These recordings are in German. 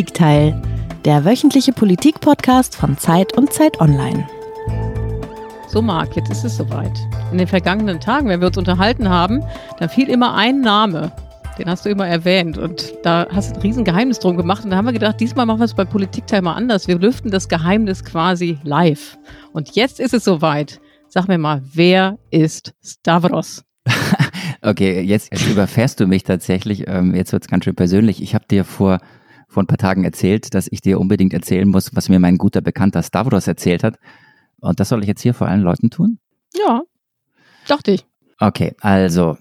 Das Politikteil, der wöchentliche Politikpodcast von Zeit und Zeit Online. So, Marc, jetzt ist es soweit. In den vergangenen Tagen, wenn wir uns unterhalten haben, da fiel immer ein Name. Den hast du immer erwähnt und da hast du ein riesen Geheimnis drum gemacht und da haben wir gedacht, diesmal machen wir es bei Politikteil mal anders. Wir lüften das Geheimnis quasi live. Und jetzt ist es soweit. Sag mir mal, wer ist Stavros? okay, jetzt, jetzt überfährst du mich tatsächlich. Ähm, jetzt wird es ganz schön persönlich. Ich habe dir vor, vor ein paar Tagen erzählt, dass ich dir unbedingt erzählen muss, was mir mein guter Bekannter Stavros erzählt hat. Und das soll ich jetzt hier vor allen Leuten tun? Ja, dachte ich. Okay, also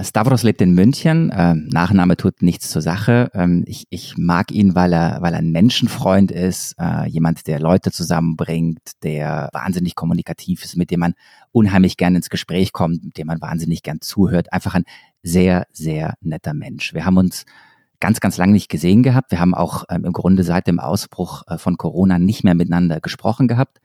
Stavros lebt in München. Ähm, Nachname tut nichts zur Sache. Ähm, ich, ich mag ihn, weil er, weil er ein Menschenfreund ist, äh, jemand, der Leute zusammenbringt, der wahnsinnig kommunikativ ist, mit dem man unheimlich gern ins Gespräch kommt, mit dem man wahnsinnig gern zuhört. Einfach ein sehr, sehr netter Mensch. Wir haben uns ganz, ganz lange nicht gesehen gehabt. Wir haben auch ähm, im Grunde seit dem Ausbruch äh, von Corona nicht mehr miteinander gesprochen gehabt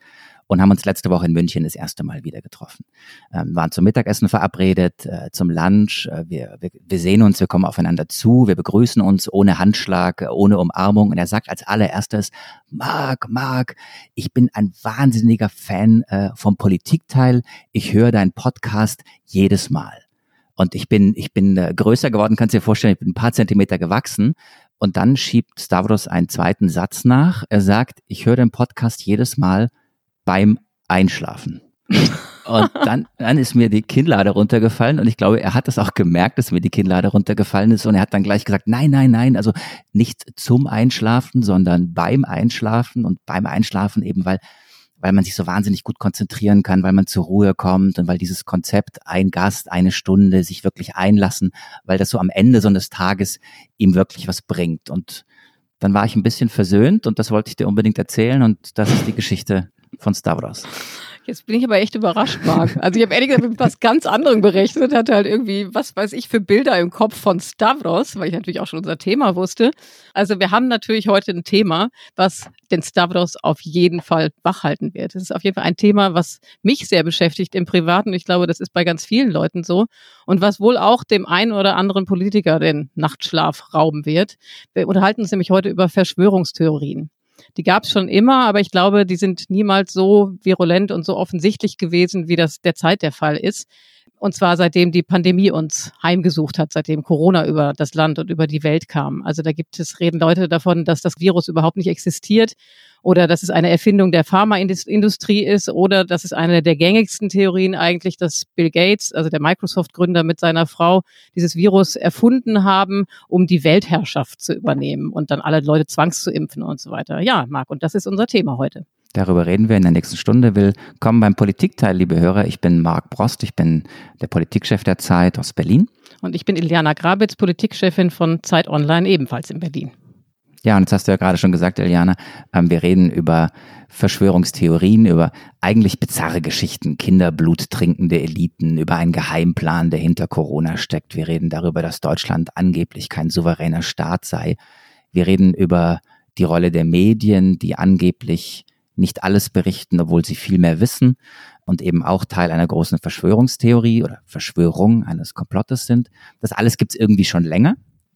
und haben uns letzte Woche in München das erste Mal wieder getroffen. Ähm, waren zum Mittagessen verabredet, äh, zum Lunch. Äh, wir, wir, wir sehen uns, wir kommen aufeinander zu, wir begrüßen uns ohne Handschlag, ohne Umarmung. Und er sagt als allererstes, Marc, Marc, ich bin ein wahnsinniger Fan äh, vom Politikteil. Ich höre deinen Podcast jedes Mal. Und ich bin, ich bin äh, größer geworden, kannst dir vorstellen, ich bin ein paar Zentimeter gewachsen. Und dann schiebt Stavros einen zweiten Satz nach. Er sagt, ich höre den Podcast jedes Mal, beim Einschlafen. Und dann, dann ist mir die Kinnlade runtergefallen und ich glaube, er hat es auch gemerkt, dass mir die Kinnlade runtergefallen ist und er hat dann gleich gesagt, nein, nein, nein, also nicht zum Einschlafen, sondern beim Einschlafen und beim Einschlafen eben, weil, weil man sich so wahnsinnig gut konzentrieren kann, weil man zur Ruhe kommt und weil dieses Konzept ein Gast, eine Stunde sich wirklich einlassen, weil das so am Ende so eines Tages ihm wirklich was bringt und dann war ich ein bisschen versöhnt und das wollte ich dir unbedingt erzählen und das ist die Geschichte von Stavros. Jetzt bin ich aber echt überrascht, Marc. Also ich habe ehrlich gesagt mit was ganz anderem berechnet, hatte halt irgendwie, was weiß ich, für Bilder im Kopf von Stavros, weil ich natürlich auch schon unser Thema wusste. Also wir haben natürlich heute ein Thema, was den Stavros auf jeden Fall wachhalten wird. Es ist auf jeden Fall ein Thema, was mich sehr beschäftigt im Privaten. Ich glaube, das ist bei ganz vielen Leuten so. Und was wohl auch dem einen oder anderen Politiker den Nachtschlaf rauben wird. Wir unterhalten uns nämlich heute über Verschwörungstheorien. Die gab es schon immer, aber ich glaube, die sind niemals so virulent und so offensichtlich gewesen, wie das derzeit der Fall ist. Und zwar seitdem die Pandemie uns heimgesucht hat, seitdem Corona über das Land und über die Welt kam. Also da gibt es, reden Leute davon, dass das Virus überhaupt nicht existiert oder dass es eine Erfindung der Pharmaindustrie ist oder dass es eine der gängigsten Theorien eigentlich, dass Bill Gates, also der Microsoft-Gründer mit seiner Frau, dieses Virus erfunden haben, um die Weltherrschaft zu übernehmen und dann alle Leute zwangs zu impfen und so weiter. Ja, Marc, und das ist unser Thema heute. Darüber reden wir in der nächsten Stunde. Willkommen beim Politikteil, liebe Hörer. Ich bin Marc Brost, ich bin der Politikchef der Zeit aus Berlin. Und ich bin Iliana Grabitz, Politikchefin von Zeit Online, ebenfalls in Berlin. Ja, und jetzt hast du ja gerade schon gesagt, Eliana, ähm, wir reden über Verschwörungstheorien, über eigentlich bizarre Geschichten, Kinderblut trinkende Eliten, über einen Geheimplan, der hinter Corona steckt. Wir reden darüber, dass Deutschland angeblich kein souveräner Staat sei. Wir reden über die Rolle der Medien, die angeblich nicht alles berichten, obwohl sie viel mehr wissen und eben auch Teil einer großen Verschwörungstheorie oder Verschwörung eines Komplottes sind. Das alles gibt's irgendwie schon länger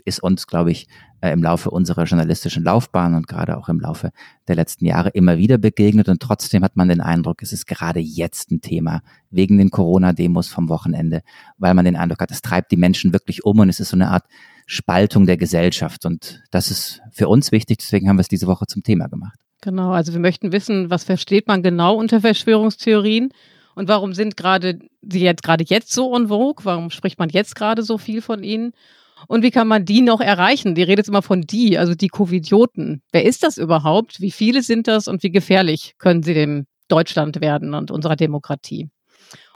ist uns, glaube ich, äh, im Laufe unserer journalistischen Laufbahn und gerade auch im Laufe der letzten Jahre immer wieder begegnet. Und trotzdem hat man den Eindruck, es ist gerade jetzt ein Thema wegen den Corona-Demos vom Wochenende, weil man den Eindruck hat, es treibt die Menschen wirklich um und es ist so eine Art Spaltung der Gesellschaft. Und das ist für uns wichtig, deswegen haben wir es diese Woche zum Thema gemacht. Genau, also wir möchten wissen, was versteht man genau unter Verschwörungstheorien? Und warum sind gerade sie jetzt gerade jetzt so en vogue? Warum spricht man jetzt gerade so viel von ihnen? Und wie kann man die noch erreichen? Die redet immer von die, also die Covidioten. Wer ist das überhaupt? Wie viele sind das und wie gefährlich können sie dem Deutschland werden und unserer Demokratie?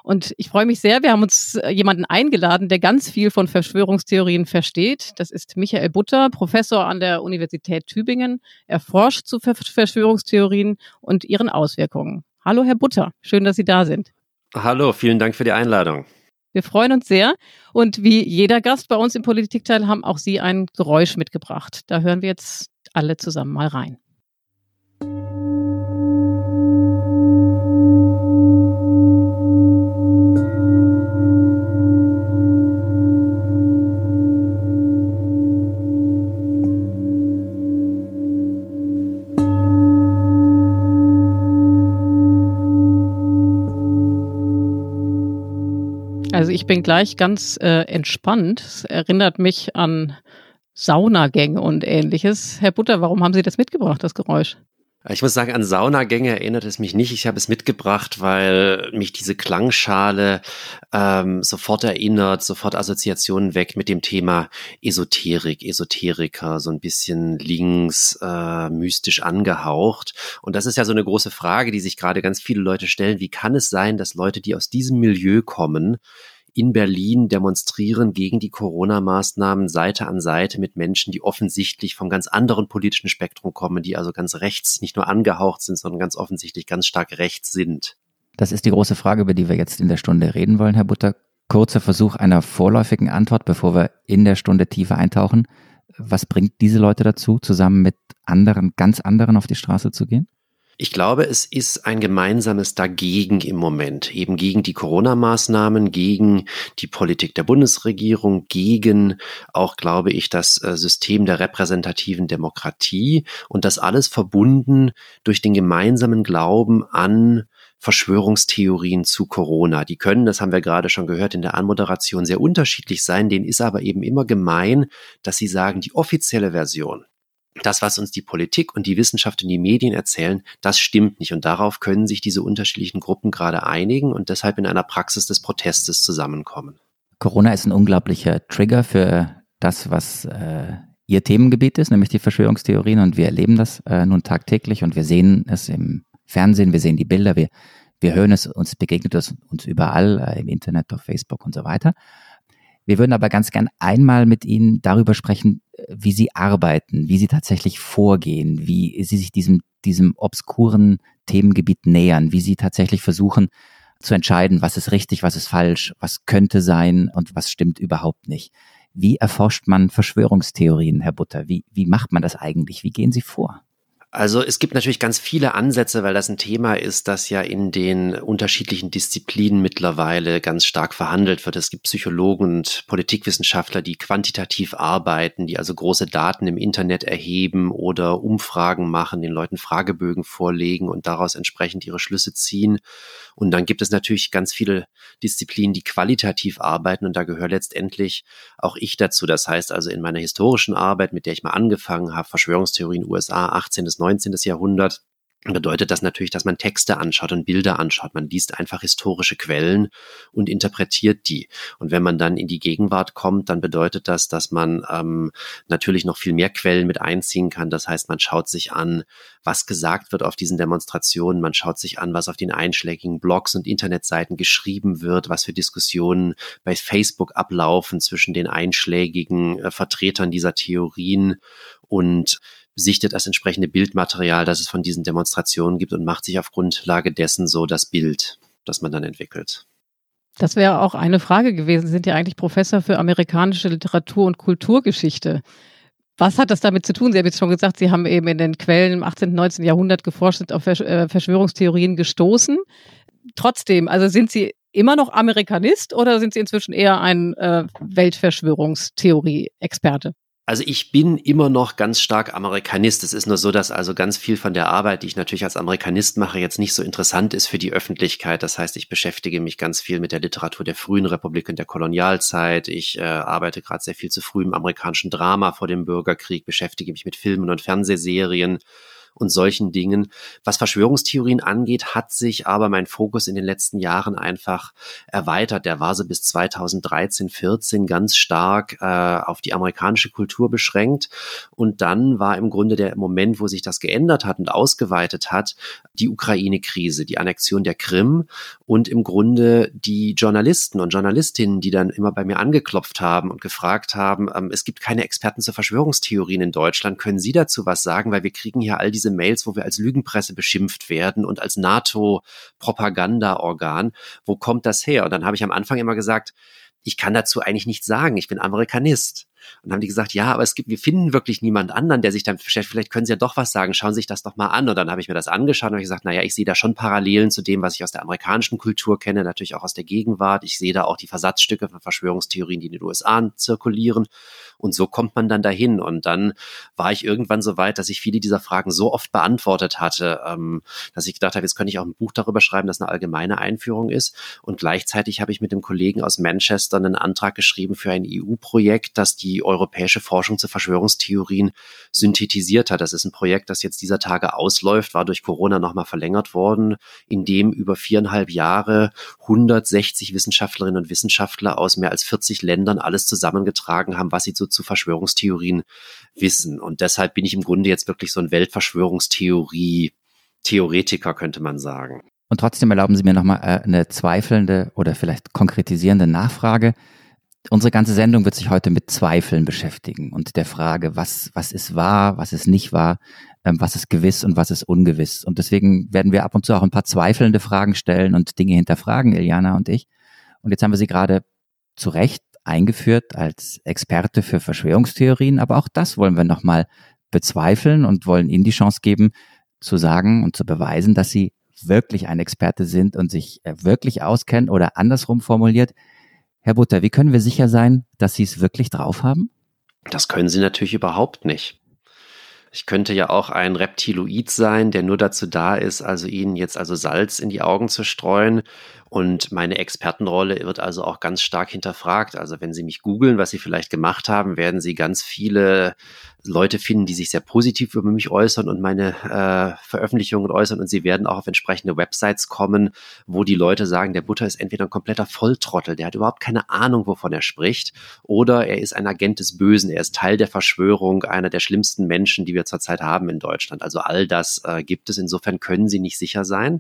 Und ich freue mich sehr, wir haben uns äh, jemanden eingeladen, der ganz viel von Verschwörungstheorien versteht. Das ist Michael Butter, Professor an der Universität Tübingen. Er forscht zu Verschwörungstheorien und ihren Auswirkungen. Hallo, Herr Butter, schön, dass Sie da sind. Hallo, vielen Dank für die Einladung. Wir freuen uns sehr. Und wie jeder Gast bei uns im Politikteil haben auch Sie ein Geräusch mitgebracht. Da hören wir jetzt alle zusammen mal rein. Also ich bin gleich ganz äh, entspannt. Es erinnert mich an Saunagänge und ähnliches. Herr Butter, warum haben Sie das mitgebracht, das Geräusch? Ich muss sagen, an Saunagänge erinnert es mich nicht. Ich habe es mitgebracht, weil mich diese Klangschale ähm, sofort erinnert, sofort Assoziationen weckt mit dem Thema Esoterik, Esoteriker, so ein bisschen links äh, mystisch angehaucht. Und das ist ja so eine große Frage, die sich gerade ganz viele Leute stellen. Wie kann es sein, dass Leute, die aus diesem Milieu kommen, in Berlin demonstrieren gegen die Corona-Maßnahmen Seite an Seite mit Menschen, die offensichtlich vom ganz anderen politischen Spektrum kommen, die also ganz rechts nicht nur angehaucht sind, sondern ganz offensichtlich ganz stark rechts sind. Das ist die große Frage, über die wir jetzt in der Stunde reden wollen, Herr Butter. Kurzer Versuch einer vorläufigen Antwort, bevor wir in der Stunde tiefer eintauchen. Was bringt diese Leute dazu, zusammen mit anderen, ganz anderen auf die Straße zu gehen? Ich glaube, es ist ein gemeinsames Dagegen im Moment, eben gegen die Corona-Maßnahmen, gegen die Politik der Bundesregierung, gegen auch, glaube ich, das äh, System der repräsentativen Demokratie und das alles verbunden durch den gemeinsamen Glauben an Verschwörungstheorien zu Corona. Die können, das haben wir gerade schon gehört in der Anmoderation, sehr unterschiedlich sein. Denen ist aber eben immer gemein, dass sie sagen, die offizielle Version, das, was uns die Politik und die Wissenschaft und die Medien erzählen, das stimmt nicht. Und darauf können sich diese unterschiedlichen Gruppen gerade einigen und deshalb in einer Praxis des Protestes zusammenkommen. Corona ist ein unglaublicher Trigger für das, was äh, Ihr Themengebiet ist, nämlich die Verschwörungstheorien. Und wir erleben das äh, nun tagtäglich und wir sehen es im Fernsehen, wir sehen die Bilder, wir, wir hören es, uns begegnet es uns überall äh, im Internet, auf Facebook und so weiter. Wir würden aber ganz gern einmal mit Ihnen darüber sprechen, wie Sie arbeiten, wie Sie tatsächlich vorgehen, wie Sie sich diesem, diesem obskuren Themengebiet nähern, wie Sie tatsächlich versuchen zu entscheiden, was ist richtig, was ist falsch, was könnte sein und was stimmt überhaupt nicht. Wie erforscht man Verschwörungstheorien, Herr Butter? Wie, wie macht man das eigentlich? Wie gehen Sie vor? Also es gibt natürlich ganz viele Ansätze, weil das ein Thema ist, das ja in den unterschiedlichen Disziplinen mittlerweile ganz stark verhandelt wird. Es gibt Psychologen und Politikwissenschaftler, die quantitativ arbeiten, die also große Daten im Internet erheben oder Umfragen machen, den Leuten Fragebögen vorlegen und daraus entsprechend ihre Schlüsse ziehen. Und dann gibt es natürlich ganz viele Disziplinen, die qualitativ arbeiten und da gehöre letztendlich auch ich dazu. Das heißt also in meiner historischen Arbeit, mit der ich mal angefangen habe, Verschwörungstheorien USA 18 bis 19. Jahrhundert, bedeutet das natürlich, dass man Texte anschaut und Bilder anschaut. Man liest einfach historische Quellen und interpretiert die. Und wenn man dann in die Gegenwart kommt, dann bedeutet das, dass man ähm, natürlich noch viel mehr Quellen mit einziehen kann. Das heißt, man schaut sich an, was gesagt wird auf diesen Demonstrationen. Man schaut sich an, was auf den einschlägigen Blogs und Internetseiten geschrieben wird, was für Diskussionen bei Facebook ablaufen zwischen den einschlägigen äh, Vertretern dieser Theorien und sichtet das entsprechende Bildmaterial, das es von diesen Demonstrationen gibt und macht sich auf Grundlage dessen so das Bild, das man dann entwickelt. Das wäre auch eine Frage gewesen. Sie sind ja eigentlich Professor für amerikanische Literatur und Kulturgeschichte. Was hat das damit zu tun? Sie haben jetzt schon gesagt, Sie haben eben in den Quellen im 18. und 19. Jahrhundert geforscht, sind auf äh, Verschwörungstheorien gestoßen. Trotzdem, also sind Sie immer noch Amerikanist oder sind Sie inzwischen eher ein äh, Weltverschwörungstheorie-Experte? Also ich bin immer noch ganz stark Amerikanist. Es ist nur so, dass also ganz viel von der Arbeit, die ich natürlich als Amerikanist mache, jetzt nicht so interessant ist für die Öffentlichkeit. Das heißt, ich beschäftige mich ganz viel mit der Literatur der frühen Republik und der Kolonialzeit. Ich äh, arbeite gerade sehr viel zu früh im amerikanischen Drama vor dem Bürgerkrieg, beschäftige mich mit Filmen und Fernsehserien und solchen Dingen. Was Verschwörungstheorien angeht, hat sich aber mein Fokus in den letzten Jahren einfach erweitert. Der war so bis 2013, 14 ganz stark äh, auf die amerikanische Kultur beschränkt. Und dann war im Grunde der Moment, wo sich das geändert hat und ausgeweitet hat, die Ukraine-Krise, die Annexion der Krim und im Grunde die Journalisten und Journalistinnen, die dann immer bei mir angeklopft haben und gefragt haben, ähm, es gibt keine Experten zu Verschwörungstheorien in Deutschland, können Sie dazu was sagen, weil wir kriegen hier all diese diese Mails, wo wir als Lügenpresse beschimpft werden und als NATO-Propagandaorgan. Wo kommt das her? Und dann habe ich am Anfang immer gesagt, ich kann dazu eigentlich nichts sagen. Ich bin Amerikanist. Und dann haben die gesagt, ja, aber es gibt, wir finden wirklich niemand anderen, der sich damit beschäftigt. Vielleicht können Sie ja doch was sagen. Schauen Sie sich das doch mal an. Und dann habe ich mir das angeschaut und habe gesagt, naja, ich sehe da schon Parallelen zu dem, was ich aus der amerikanischen Kultur kenne, natürlich auch aus der Gegenwart. Ich sehe da auch die Versatzstücke von Verschwörungstheorien, die in den USA zirkulieren. Und so kommt man dann dahin. Und dann war ich irgendwann so weit, dass ich viele dieser Fragen so oft beantwortet hatte, ähm, dass ich gedacht habe, jetzt könnte ich auch ein Buch darüber schreiben, das eine allgemeine Einführung ist. Und gleichzeitig habe ich mit dem Kollegen aus Manchester einen Antrag geschrieben für ein EU-Projekt, das die europäische Forschung zu Verschwörungstheorien synthetisiert hat. Das ist ein Projekt, das jetzt dieser Tage ausläuft, war durch Corona nochmal verlängert worden, in dem über viereinhalb Jahre 160 Wissenschaftlerinnen und Wissenschaftler aus mehr als 40 Ländern alles zusammengetragen haben, was sie so zu Verschwörungstheorien wissen. Und deshalb bin ich im Grunde jetzt wirklich so ein Weltverschwörungstheorie Theoretiker, könnte man sagen. Und trotzdem erlauben Sie mir nochmal äh, eine zweifelnde oder vielleicht konkretisierende Nachfrage. Unsere ganze Sendung wird sich heute mit Zweifeln beschäftigen und der Frage, was, was ist wahr, was ist nicht wahr, ähm, was ist gewiss und was ist ungewiss. Und deswegen werden wir ab und zu auch ein paar zweifelnde Fragen stellen und Dinge hinterfragen, Iliana und ich. Und jetzt haben wir Sie gerade zu Recht eingeführt als Experte für Verschwörungstheorien, aber auch das wollen wir nochmal bezweifeln und wollen Ihnen die Chance geben, zu sagen und zu beweisen, dass Sie wirklich ein Experte sind und sich äh, wirklich auskennen oder andersrum formuliert. Herr Butter, wie können wir sicher sein, dass Sie es wirklich drauf haben? Das können Sie natürlich überhaupt nicht. Ich könnte ja auch ein Reptiloid sein, der nur dazu da ist, also Ihnen jetzt also Salz in die Augen zu streuen und meine Expertenrolle wird also auch ganz stark hinterfragt. Also wenn Sie mich googeln, was Sie vielleicht gemacht haben, werden Sie ganz viele Leute finden, die sich sehr positiv über mich äußern und meine äh, Veröffentlichungen äußern. Und Sie werden auch auf entsprechende Websites kommen, wo die Leute sagen, der Butter ist entweder ein kompletter Volltrottel, der hat überhaupt keine Ahnung, wovon er spricht, oder er ist ein Agent des Bösen, er ist Teil der Verschwörung, einer der schlimmsten Menschen, die wir zurzeit haben in Deutschland. Also all das äh, gibt es. Insofern können Sie nicht sicher sein.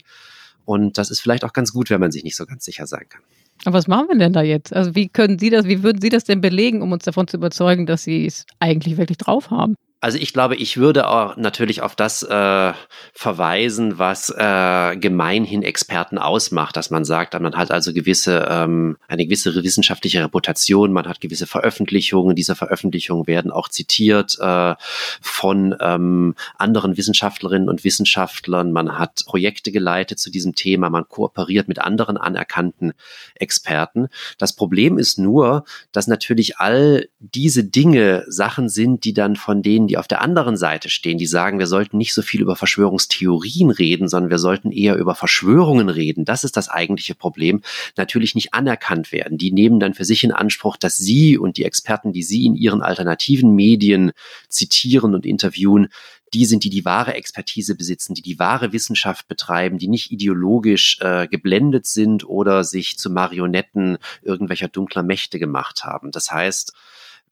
Und das ist vielleicht auch ganz gut, wenn man sich nicht so ganz sicher sein kann. Aber was machen wir denn da jetzt? Also wie können Sie das, wie würden Sie das denn belegen, um uns davon zu überzeugen, dass Sie es eigentlich wirklich drauf haben? Also ich glaube, ich würde auch natürlich auf das äh, verweisen, was äh, gemeinhin Experten ausmacht, dass man sagt, man hat also gewisse ähm, eine gewisse wissenschaftliche Reputation, man hat gewisse Veröffentlichungen, diese Veröffentlichungen werden auch zitiert äh, von ähm, anderen Wissenschaftlerinnen und Wissenschaftlern, man hat Projekte geleitet zu diesem Thema, man kooperiert mit anderen anerkannten Experten. Das Problem ist nur, dass natürlich all diese Dinge Sachen sind, die dann von denen, die auf der anderen Seite stehen, die sagen, wir sollten nicht so viel über Verschwörungstheorien reden, sondern wir sollten eher über Verschwörungen reden. Das ist das eigentliche Problem. Natürlich nicht anerkannt werden. Die nehmen dann für sich in Anspruch, dass sie und die Experten, die sie in ihren alternativen Medien zitieren und interviewen, die sind, die die wahre Expertise besitzen, die die wahre Wissenschaft betreiben, die nicht ideologisch äh, geblendet sind oder sich zu Marionetten irgendwelcher dunkler Mächte gemacht haben. Das heißt,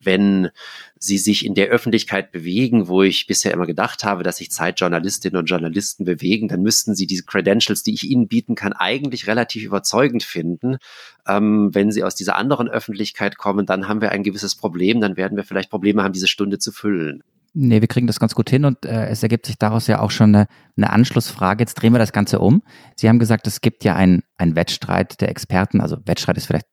wenn sie sich in der Öffentlichkeit bewegen, wo ich bisher immer gedacht habe, dass sich Zeitjournalistinnen und Journalisten bewegen, dann müssten sie diese Credentials, die ich ihnen bieten kann, eigentlich relativ überzeugend finden. Ähm, wenn sie aus dieser anderen Öffentlichkeit kommen, dann haben wir ein gewisses Problem, dann werden wir vielleicht Probleme haben, diese Stunde zu füllen. Nee, wir kriegen das ganz gut hin und äh, es ergibt sich daraus ja auch schon eine, eine Anschlussfrage. Jetzt drehen wir das Ganze um. Sie haben gesagt, es gibt ja einen Wettstreit der Experten. Also Wettstreit ist vielleicht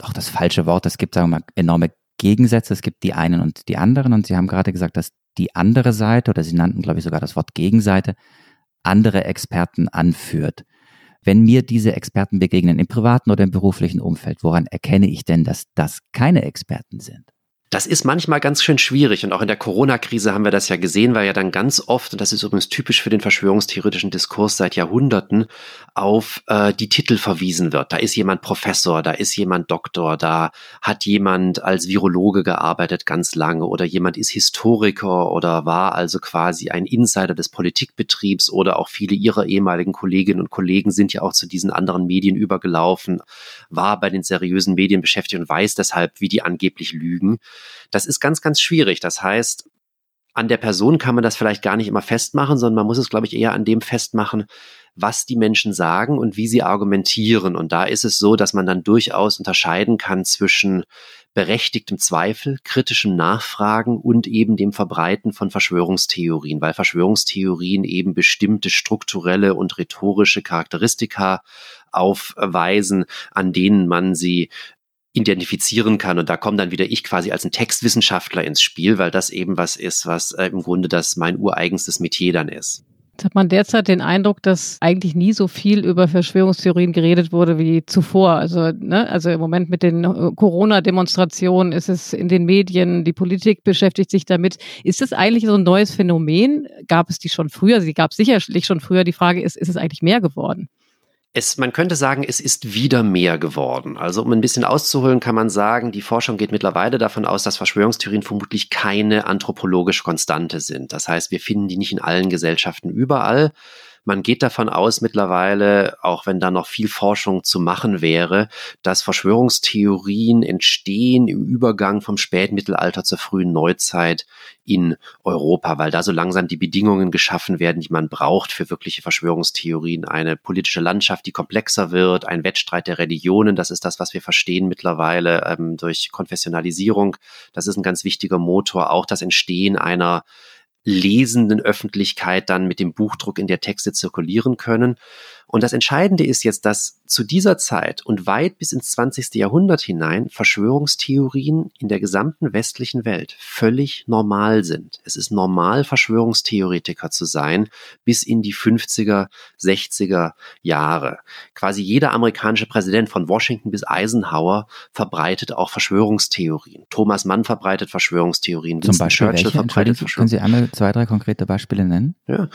auch das falsche Wort. Es gibt, sagen wir mal, enorme Gegensätze, es gibt die einen und die anderen. Und Sie haben gerade gesagt, dass die andere Seite, oder Sie nannten, glaube ich, sogar das Wort Gegenseite, andere Experten anführt. Wenn mir diese Experten begegnen im privaten oder im beruflichen Umfeld, woran erkenne ich denn, dass das keine Experten sind? Das ist manchmal ganz schön schwierig und auch in der Corona-Krise haben wir das ja gesehen, weil ja dann ganz oft, und das ist übrigens typisch für den verschwörungstheoretischen Diskurs seit Jahrhunderten, auf äh, die Titel verwiesen wird. Da ist jemand Professor, da ist jemand Doktor, da hat jemand als Virologe gearbeitet ganz lange oder jemand ist Historiker oder war also quasi ein Insider des Politikbetriebs oder auch viele ihrer ehemaligen Kolleginnen und Kollegen sind ja auch zu diesen anderen Medien übergelaufen, war bei den seriösen Medien beschäftigt und weiß deshalb, wie die angeblich lügen. Das ist ganz, ganz schwierig. Das heißt, an der Person kann man das vielleicht gar nicht immer festmachen, sondern man muss es, glaube ich, eher an dem festmachen, was die Menschen sagen und wie sie argumentieren. Und da ist es so, dass man dann durchaus unterscheiden kann zwischen berechtigtem Zweifel, kritischem Nachfragen und eben dem Verbreiten von Verschwörungstheorien, weil Verschwörungstheorien eben bestimmte strukturelle und rhetorische Charakteristika aufweisen, an denen man sie identifizieren kann. Und da komme dann wieder ich quasi als ein Textwissenschaftler ins Spiel, weil das eben was ist, was äh, im Grunde das mein ureigenstes Metier dann ist. Jetzt hat man derzeit den Eindruck, dass eigentlich nie so viel über Verschwörungstheorien geredet wurde wie zuvor. Also, ne, also im Moment mit den äh, Corona-Demonstrationen ist es in den Medien, die Politik beschäftigt sich damit. Ist das eigentlich so ein neues Phänomen? Gab es die schon früher? Sie gab sicherlich schon früher. Die Frage ist, ist es eigentlich mehr geworden? Es, man könnte sagen, es ist wieder mehr geworden. Also um ein bisschen auszuholen, kann man sagen, die Forschung geht mittlerweile davon aus, dass Verschwörungstheorien vermutlich keine anthropologische Konstante sind. Das heißt, wir finden die nicht in allen Gesellschaften überall. Man geht davon aus mittlerweile, auch wenn da noch viel Forschung zu machen wäre, dass Verschwörungstheorien entstehen im Übergang vom Spätmittelalter zur frühen Neuzeit in Europa, weil da so langsam die Bedingungen geschaffen werden, die man braucht für wirkliche Verschwörungstheorien. Eine politische Landschaft, die komplexer wird, ein Wettstreit der Religionen, das ist das, was wir verstehen mittlerweile ähm, durch Konfessionalisierung. Das ist ein ganz wichtiger Motor. Auch das Entstehen einer lesenden Öffentlichkeit dann mit dem Buchdruck in der Texte zirkulieren können. Und das Entscheidende ist jetzt, dass zu dieser Zeit und weit bis ins 20. Jahrhundert hinein Verschwörungstheorien in der gesamten westlichen Welt völlig normal sind. Es ist normal, Verschwörungstheoretiker zu sein, bis in die 50er, 60er Jahre. Quasi jeder amerikanische Präsident von Washington bis Eisenhower verbreitet auch Verschwörungstheorien. Thomas Mann verbreitet Verschwörungstheorien. Zum Beispiel Churchill welche? verbreitet. Können Sie einmal zwei, drei konkrete Beispiele nennen? Ja.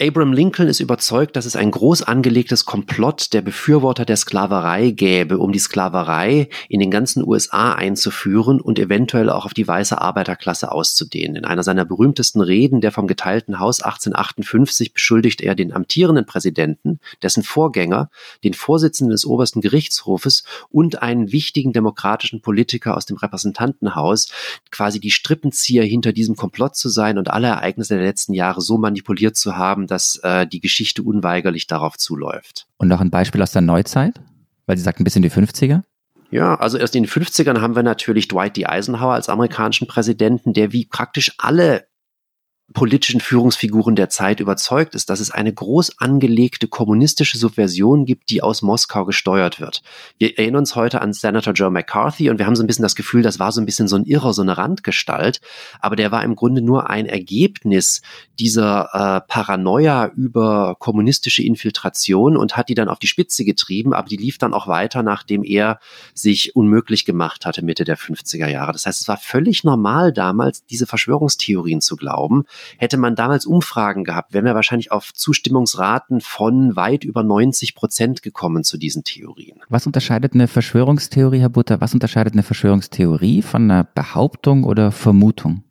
Abraham Lincoln ist überzeugt, dass es ein groß angelegtes Komplott der Befürworter der Sklaverei gäbe, um die Sklaverei in den ganzen USA einzuführen und eventuell auch auf die weiße Arbeiterklasse auszudehnen. In einer seiner berühmtesten Reden, der vom geteilten Haus 1858, beschuldigt er den amtierenden Präsidenten, dessen Vorgänger, den Vorsitzenden des obersten Gerichtshofes und einen wichtigen demokratischen Politiker aus dem Repräsentantenhaus, quasi die Strippenzieher hinter diesem Komplott zu sein und alle Ereignisse der letzten Jahre so manipuliert zu haben, haben, dass äh, die Geschichte unweigerlich darauf zuläuft. Und noch ein Beispiel aus der Neuzeit? Weil Sie sagten bis in die 50er? Ja, also erst in den 50ern haben wir natürlich Dwight D. Eisenhower als amerikanischen Präsidenten, der wie praktisch alle politischen Führungsfiguren der Zeit überzeugt ist, dass es eine groß angelegte kommunistische Subversion gibt, die aus Moskau gesteuert wird. Wir erinnern uns heute an Senator Joe McCarthy und wir haben so ein bisschen das Gefühl, das war so ein bisschen so ein Irrer, so eine Randgestalt, aber der war im Grunde nur ein Ergebnis dieser äh, Paranoia über kommunistische Infiltration und hat die dann auf die Spitze getrieben, aber die lief dann auch weiter, nachdem er sich unmöglich gemacht hatte Mitte der 50er Jahre. Das heißt, es war völlig normal damals, diese Verschwörungstheorien zu glauben Hätte man damals Umfragen gehabt, wären wir wahrscheinlich auf Zustimmungsraten von weit über 90 Prozent gekommen zu diesen Theorien. Was unterscheidet eine Verschwörungstheorie, Herr Butter, was unterscheidet eine Verschwörungstheorie von einer Behauptung oder Vermutung?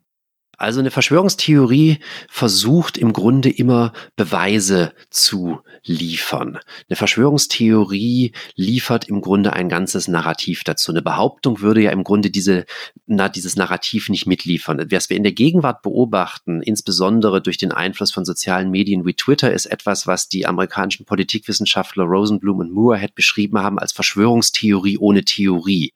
Also eine Verschwörungstheorie versucht im Grunde immer Beweise zu liefern. Eine Verschwörungstheorie liefert im Grunde ein ganzes Narrativ dazu. Eine Behauptung würde ja im Grunde diese, na, dieses Narrativ nicht mitliefern. Was wir in der Gegenwart beobachten, insbesondere durch den Einfluss von sozialen Medien wie Twitter, ist etwas, was die amerikanischen Politikwissenschaftler Rosenblum und Moorhead beschrieben haben als Verschwörungstheorie ohne Theorie.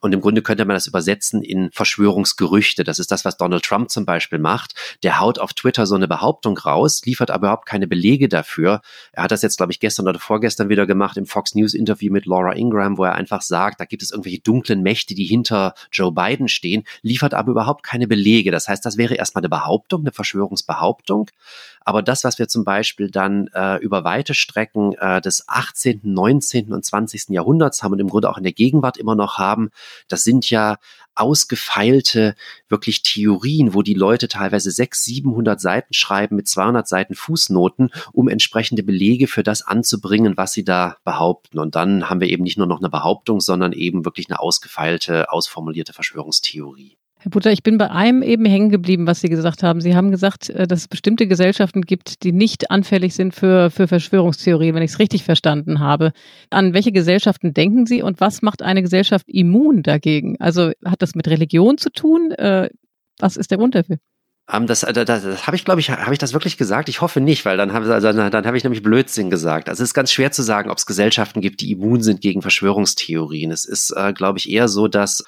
Und im Grunde könnte man das übersetzen in Verschwörungsgerüchte. Das ist das, was Donald Trump zum Beispiel macht. Der haut auf Twitter so eine Behauptung raus, liefert aber überhaupt keine Belege dafür. Er hat das jetzt, glaube ich, gestern oder vorgestern wieder gemacht im Fox News Interview mit Laura Ingram, wo er einfach sagt, da gibt es irgendwelche dunklen Mächte, die hinter Joe Biden stehen, liefert aber überhaupt keine Belege. Das heißt, das wäre erstmal eine Behauptung, eine Verschwörungsbehauptung. Aber das, was wir zum Beispiel dann äh, über weite Strecken äh, des 18., 19. und 20. Jahrhunderts haben und im Grunde auch in der Gegenwart immer noch haben, das sind ja ausgefeilte wirklich Theorien, wo die Leute teilweise 600, 700 Seiten schreiben mit 200 Seiten Fußnoten, um entsprechende Belege für das anzubringen, was sie da behaupten. Und dann haben wir eben nicht nur noch eine Behauptung, sondern eben wirklich eine ausgefeilte, ausformulierte Verschwörungstheorie. Herr Butter, ich bin bei einem eben hängen geblieben, was Sie gesagt haben. Sie haben gesagt, äh, dass es bestimmte Gesellschaften gibt, die nicht anfällig sind für, für Verschwörungstheorien, wenn ich es richtig verstanden habe. An welche Gesellschaften denken Sie und was macht eine Gesellschaft immun dagegen? Also hat das mit Religion zu tun? Äh, was ist der Grund dafür? Um, das, das, das, das habe ich, glaube ich, habe ich das wirklich gesagt? Ich hoffe nicht, weil dann habe also, dann hab ich nämlich Blödsinn gesagt. Also es ist ganz schwer zu sagen, ob es Gesellschaften gibt, die immun sind gegen Verschwörungstheorien. Es ist, äh, glaube ich, eher so, dass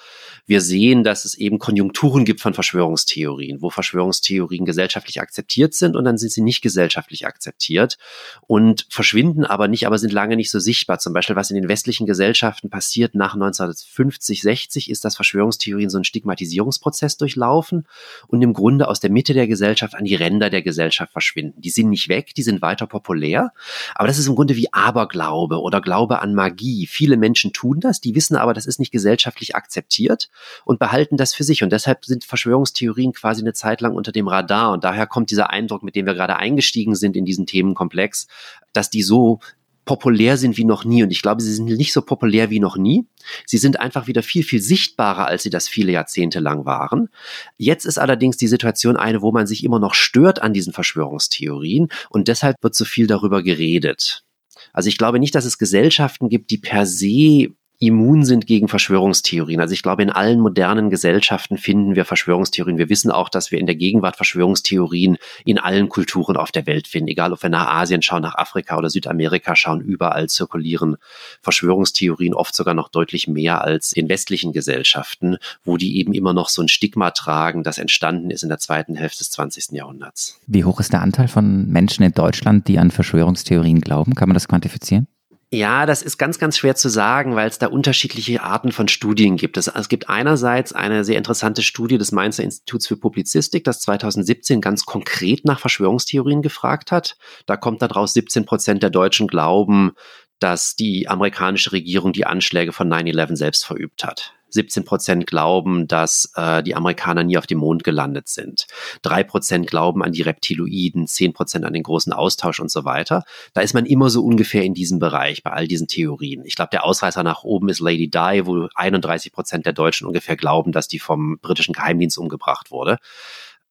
wir sehen, dass es eben Konjunkturen gibt von Verschwörungstheorien, wo Verschwörungstheorien gesellschaftlich akzeptiert sind und dann sind sie nicht gesellschaftlich akzeptiert und verschwinden aber nicht, aber sind lange nicht so sichtbar. Zum Beispiel, was in den westlichen Gesellschaften passiert nach 1950, 60, ist, dass Verschwörungstheorien so einen Stigmatisierungsprozess durchlaufen und im Grunde aus der Mitte der Gesellschaft an die Ränder der Gesellschaft verschwinden. Die sind nicht weg, die sind weiter populär, aber das ist im Grunde wie Aberglaube oder Glaube an Magie. Viele Menschen tun das, die wissen aber, das ist nicht gesellschaftlich akzeptiert und behalten das für sich. Und deshalb sind Verschwörungstheorien quasi eine Zeit lang unter dem Radar. Und daher kommt dieser Eindruck, mit dem wir gerade eingestiegen sind in diesen Themenkomplex, dass die so populär sind wie noch nie. Und ich glaube, sie sind nicht so populär wie noch nie. Sie sind einfach wieder viel, viel sichtbarer, als sie das viele Jahrzehnte lang waren. Jetzt ist allerdings die Situation eine, wo man sich immer noch stört an diesen Verschwörungstheorien und deshalb wird so viel darüber geredet. Also ich glaube nicht, dass es Gesellschaften gibt, die per se immun sind gegen Verschwörungstheorien. Also ich glaube, in allen modernen Gesellschaften finden wir Verschwörungstheorien. Wir wissen auch, dass wir in der Gegenwart Verschwörungstheorien in allen Kulturen auf der Welt finden. Egal, ob wir nach Asien schauen, nach Afrika oder Südamerika schauen, überall zirkulieren Verschwörungstheorien, oft sogar noch deutlich mehr als in westlichen Gesellschaften, wo die eben immer noch so ein Stigma tragen, das entstanden ist in der zweiten Hälfte des 20. Jahrhunderts. Wie hoch ist der Anteil von Menschen in Deutschland, die an Verschwörungstheorien glauben? Kann man das quantifizieren? Ja, das ist ganz, ganz schwer zu sagen, weil es da unterschiedliche Arten von Studien gibt. Es, es, gibt einerseits eine sehr interessante Studie des Mainzer Instituts für Publizistik, das 2017 ganz konkret nach Verschwörungstheorien gefragt hat. Da kommt daraus, 17 Prozent der Deutschen glauben, dass die amerikanische Regierung die Anschläge von 9-11 selbst verübt hat. 17 Prozent glauben, dass äh, die Amerikaner nie auf dem Mond gelandet sind. Drei Prozent glauben an die Reptiloiden, zehn Prozent an den großen Austausch und so weiter. Da ist man immer so ungefähr in diesem Bereich bei all diesen Theorien. Ich glaube, der Ausreißer nach oben ist Lady Di, wo 31 Prozent der Deutschen ungefähr glauben, dass die vom britischen Geheimdienst umgebracht wurde.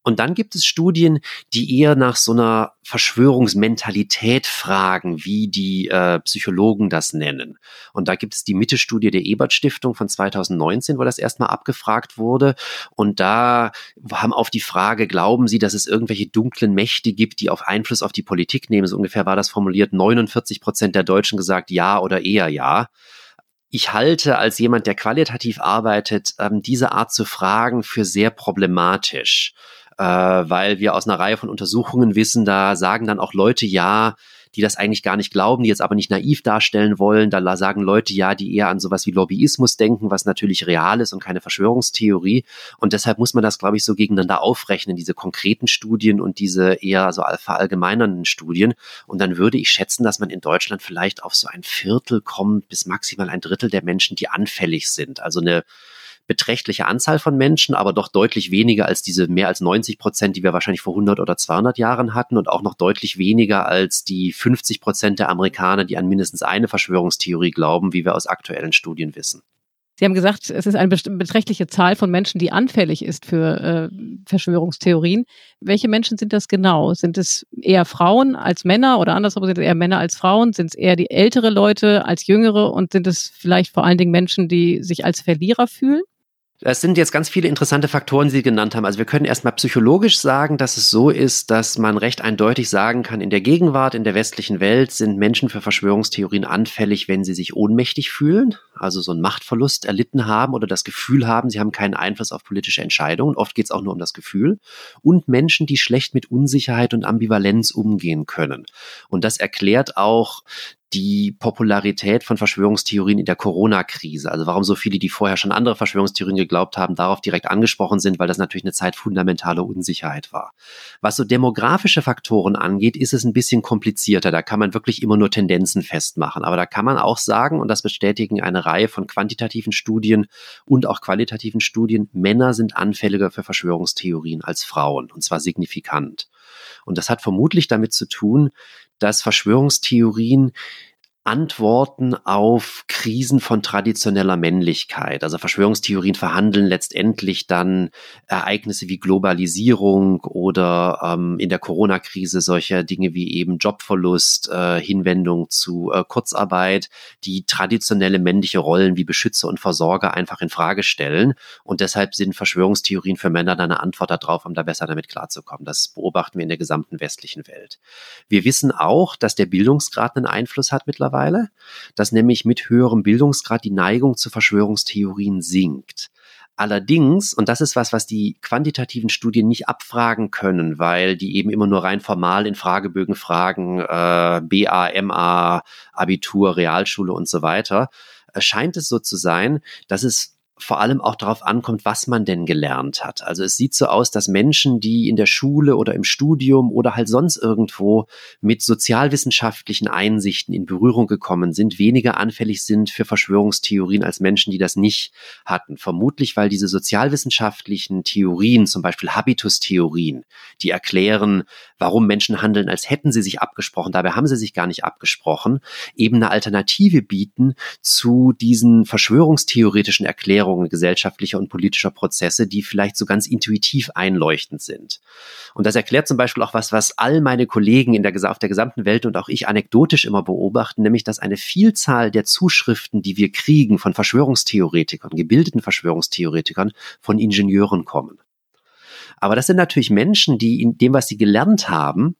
Und dann gibt es Studien, die eher nach so einer Verschwörungsmentalität fragen, wie die äh, Psychologen das nennen. Und da gibt es die Mitte-Studie der Ebert-Stiftung von 2019, wo das erstmal abgefragt wurde. Und da haben auf die Frage, glauben Sie, dass es irgendwelche dunklen Mächte gibt, die auf Einfluss auf die Politik nehmen? So ungefähr war das formuliert. 49 Prozent der Deutschen gesagt ja oder eher ja ich halte als jemand, der qualitativ arbeitet, ähm, diese Art zu fragen für sehr problematisch äh, weil wir aus einer Reihe von Untersuchungen wissen, da sagen dann auch Leute ja, die das eigentlich gar nicht glauben, die jetzt aber nicht naiv darstellen wollen. Da sagen Leute ja, die eher an sowas wie Lobbyismus denken, was natürlich real ist und keine Verschwörungstheorie. Und deshalb muss man das, glaube ich, so gegeneinander aufrechnen, diese konkreten Studien und diese eher so verallgemeinernden Studien. Und dann würde ich schätzen, dass man in Deutschland vielleicht auf so ein Viertel kommt bis maximal ein Drittel der Menschen, die anfällig sind. Also eine beträchtliche Anzahl von Menschen, aber doch deutlich weniger als diese mehr als 90 Prozent, die wir wahrscheinlich vor 100 oder 200 Jahren hatten und auch noch deutlich weniger als die 50 Prozent der Amerikaner, die an mindestens eine Verschwörungstheorie glauben, wie wir aus aktuellen Studien wissen. Sie haben gesagt, es ist eine beträchtliche Zahl von Menschen, die anfällig ist für äh, Verschwörungstheorien. Welche Menschen sind das genau? Sind es eher Frauen als Männer oder andersrum sind es eher Männer als Frauen? Sind es eher die ältere Leute als jüngere und sind es vielleicht vor allen Dingen Menschen, die sich als Verlierer fühlen? Es sind jetzt ganz viele interessante Faktoren, die Sie genannt haben. Also wir können erstmal psychologisch sagen, dass es so ist, dass man recht eindeutig sagen kann, in der Gegenwart, in der westlichen Welt sind Menschen für Verschwörungstheorien anfällig, wenn sie sich ohnmächtig fühlen, also so einen Machtverlust erlitten haben oder das Gefühl haben, sie haben keinen Einfluss auf politische Entscheidungen. Oft geht es auch nur um das Gefühl. Und Menschen, die schlecht mit Unsicherheit und Ambivalenz umgehen können. Und das erklärt auch die Popularität von Verschwörungstheorien in der Corona-Krise. Also warum so viele, die vorher schon andere Verschwörungstheorien geglaubt haben, darauf direkt angesprochen sind, weil das natürlich eine Zeit fundamentaler Unsicherheit war. Was so demografische Faktoren angeht, ist es ein bisschen komplizierter. Da kann man wirklich immer nur Tendenzen festmachen. Aber da kann man auch sagen, und das bestätigen eine Reihe von quantitativen Studien und auch qualitativen Studien, Männer sind anfälliger für Verschwörungstheorien als Frauen, und zwar signifikant. Und das hat vermutlich damit zu tun, dass Verschwörungstheorien Antworten auf Krisen von traditioneller Männlichkeit. Also Verschwörungstheorien verhandeln letztendlich dann Ereignisse wie Globalisierung oder ähm, in der Corona-Krise solcher Dinge wie eben Jobverlust, äh, Hinwendung zu äh, Kurzarbeit, die traditionelle männliche Rollen wie Beschützer und Versorger einfach in Frage stellen. Und deshalb sind Verschwörungstheorien für Männer dann eine Antwort darauf, um da besser damit klarzukommen. Das beobachten wir in der gesamten westlichen Welt. Wir wissen auch, dass der Bildungsgrad einen Einfluss hat mittlerweile mittlerweile, dass nämlich mit höherem Bildungsgrad die Neigung zu Verschwörungstheorien sinkt. Allerdings, und das ist was, was die quantitativen Studien nicht abfragen können, weil die eben immer nur rein formal in Fragebögen fragen, äh, BA, MA, Abitur, Realschule und so weiter, scheint es so zu sein, dass es vor allem auch darauf ankommt, was man denn gelernt hat. Also es sieht so aus, dass Menschen, die in der Schule oder im Studium oder halt sonst irgendwo mit sozialwissenschaftlichen Einsichten in Berührung gekommen sind, weniger anfällig sind für Verschwörungstheorien als Menschen, die das nicht hatten. Vermutlich, weil diese sozialwissenschaftlichen Theorien, zum Beispiel Habitustheorien, die erklären, warum Menschen handeln, als hätten sie sich abgesprochen, dabei haben sie sich gar nicht abgesprochen, eben eine Alternative bieten zu diesen verschwörungstheoretischen Erklärungen, Erklärungen gesellschaftlicher und politischer Prozesse, die vielleicht so ganz intuitiv einleuchtend sind. Und das erklärt zum Beispiel auch was, was all meine Kollegen in der, auf der gesamten Welt und auch ich anekdotisch immer beobachten, nämlich dass eine Vielzahl der Zuschriften, die wir kriegen von Verschwörungstheoretikern, gebildeten Verschwörungstheoretikern, von Ingenieuren kommen. Aber das sind natürlich Menschen, die in dem, was sie gelernt haben,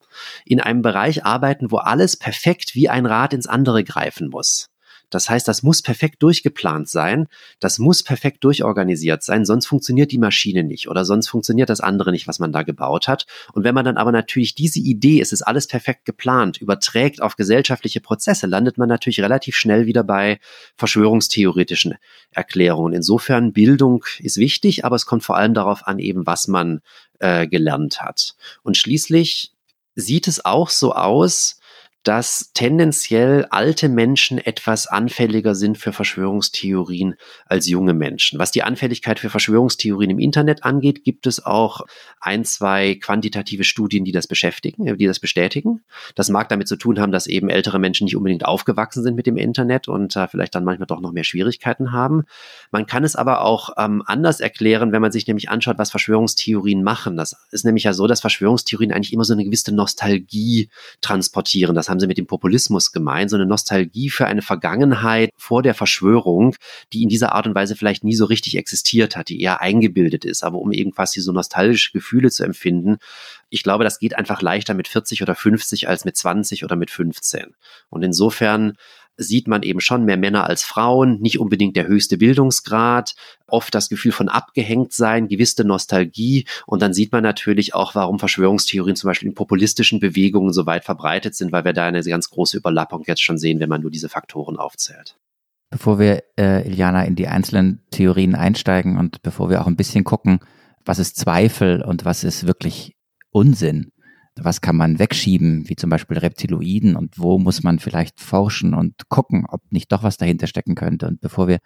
in einem Bereich arbeiten, wo alles perfekt wie ein Rad ins andere greifen muss. Das heißt, das muss perfekt durchgeplant sein, das muss perfekt durchorganisiert sein, sonst funktioniert die Maschine nicht oder sonst funktioniert das andere nicht, was man da gebaut hat. Und wenn man dann aber natürlich diese Idee, es ist alles perfekt geplant, überträgt auf gesellschaftliche Prozesse, landet man natürlich relativ schnell wieder bei verschwörungstheoretischen Erklärungen. Insofern Bildung ist wichtig, aber es kommt vor allem darauf an, eben was man äh, gelernt hat. Und schließlich sieht es auch so aus, dass tendenziell alte Menschen etwas anfälliger sind für Verschwörungstheorien als junge Menschen. Was die Anfälligkeit für Verschwörungstheorien im Internet angeht, gibt es auch ein, zwei quantitative Studien, die das beschäftigen, äh, die das bestätigen. Das mag damit zu tun haben, dass eben ältere Menschen nicht unbedingt aufgewachsen sind mit dem Internet und äh, vielleicht dann manchmal doch noch mehr Schwierigkeiten haben. Man kann es aber auch ähm, anders erklären, wenn man sich nämlich anschaut, was Verschwörungstheorien machen. Das ist nämlich ja so, dass Verschwörungstheorien eigentlich immer so eine gewisse Nostalgie transportieren. Das haben sie mit dem Populismus gemeint, so eine Nostalgie für eine Vergangenheit vor der Verschwörung, die in dieser Art und Weise vielleicht nie so richtig existiert hat, die eher eingebildet ist, aber um irgendwas so nostalgische Gefühle zu empfinden, ich glaube, das geht einfach leichter mit 40 oder 50 als mit 20 oder mit 15. Und insofern sieht man eben schon mehr Männer als Frauen, nicht unbedingt der höchste Bildungsgrad, oft das Gefühl von abgehängt sein, gewisse Nostalgie und dann sieht man natürlich auch, warum Verschwörungstheorien zum Beispiel in populistischen Bewegungen so weit verbreitet sind, weil wir da eine ganz große Überlappung jetzt schon sehen, wenn man nur diese Faktoren aufzählt. Bevor wir, äh, Iliana, in die einzelnen Theorien einsteigen und bevor wir auch ein bisschen gucken, was ist Zweifel und was ist wirklich Unsinn, was kann man wegschieben, wie zum Beispiel Reptiloiden und wo muss man vielleicht forschen und gucken, ob nicht doch was dahinter stecken könnte. Und bevor wir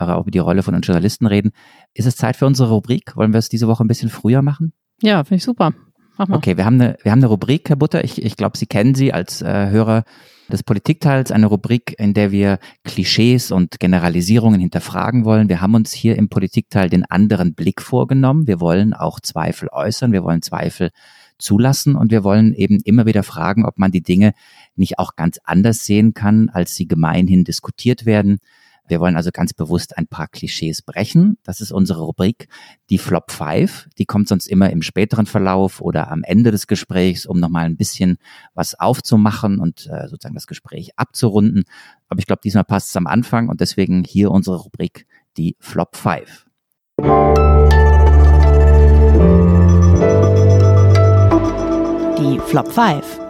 über die Rolle von uns Journalisten reden, ist es Zeit für unsere Rubrik. Wollen wir es diese Woche ein bisschen früher machen? Ja, finde ich super. Mach mal. Okay, wir haben eine, wir haben eine Rubrik, Herr Butter. Ich, ich glaube, Sie kennen sie als äh, Hörer des Politikteils, eine Rubrik, in der wir Klischees und Generalisierungen hinterfragen wollen. Wir haben uns hier im Politikteil den anderen Blick vorgenommen. Wir wollen auch Zweifel äußern. Wir wollen Zweifel zulassen und wir wollen eben immer wieder fragen, ob man die Dinge nicht auch ganz anders sehen kann, als sie gemeinhin diskutiert werden. Wir wollen also ganz bewusst ein paar Klischees brechen. Das ist unsere Rubrik, die Flop 5. Die kommt sonst immer im späteren Verlauf oder am Ende des Gesprächs, um nochmal ein bisschen was aufzumachen und äh, sozusagen das Gespräch abzurunden. Aber ich glaube, diesmal passt es am Anfang und deswegen hier unsere Rubrik, die Flop 5. Die Flop 5.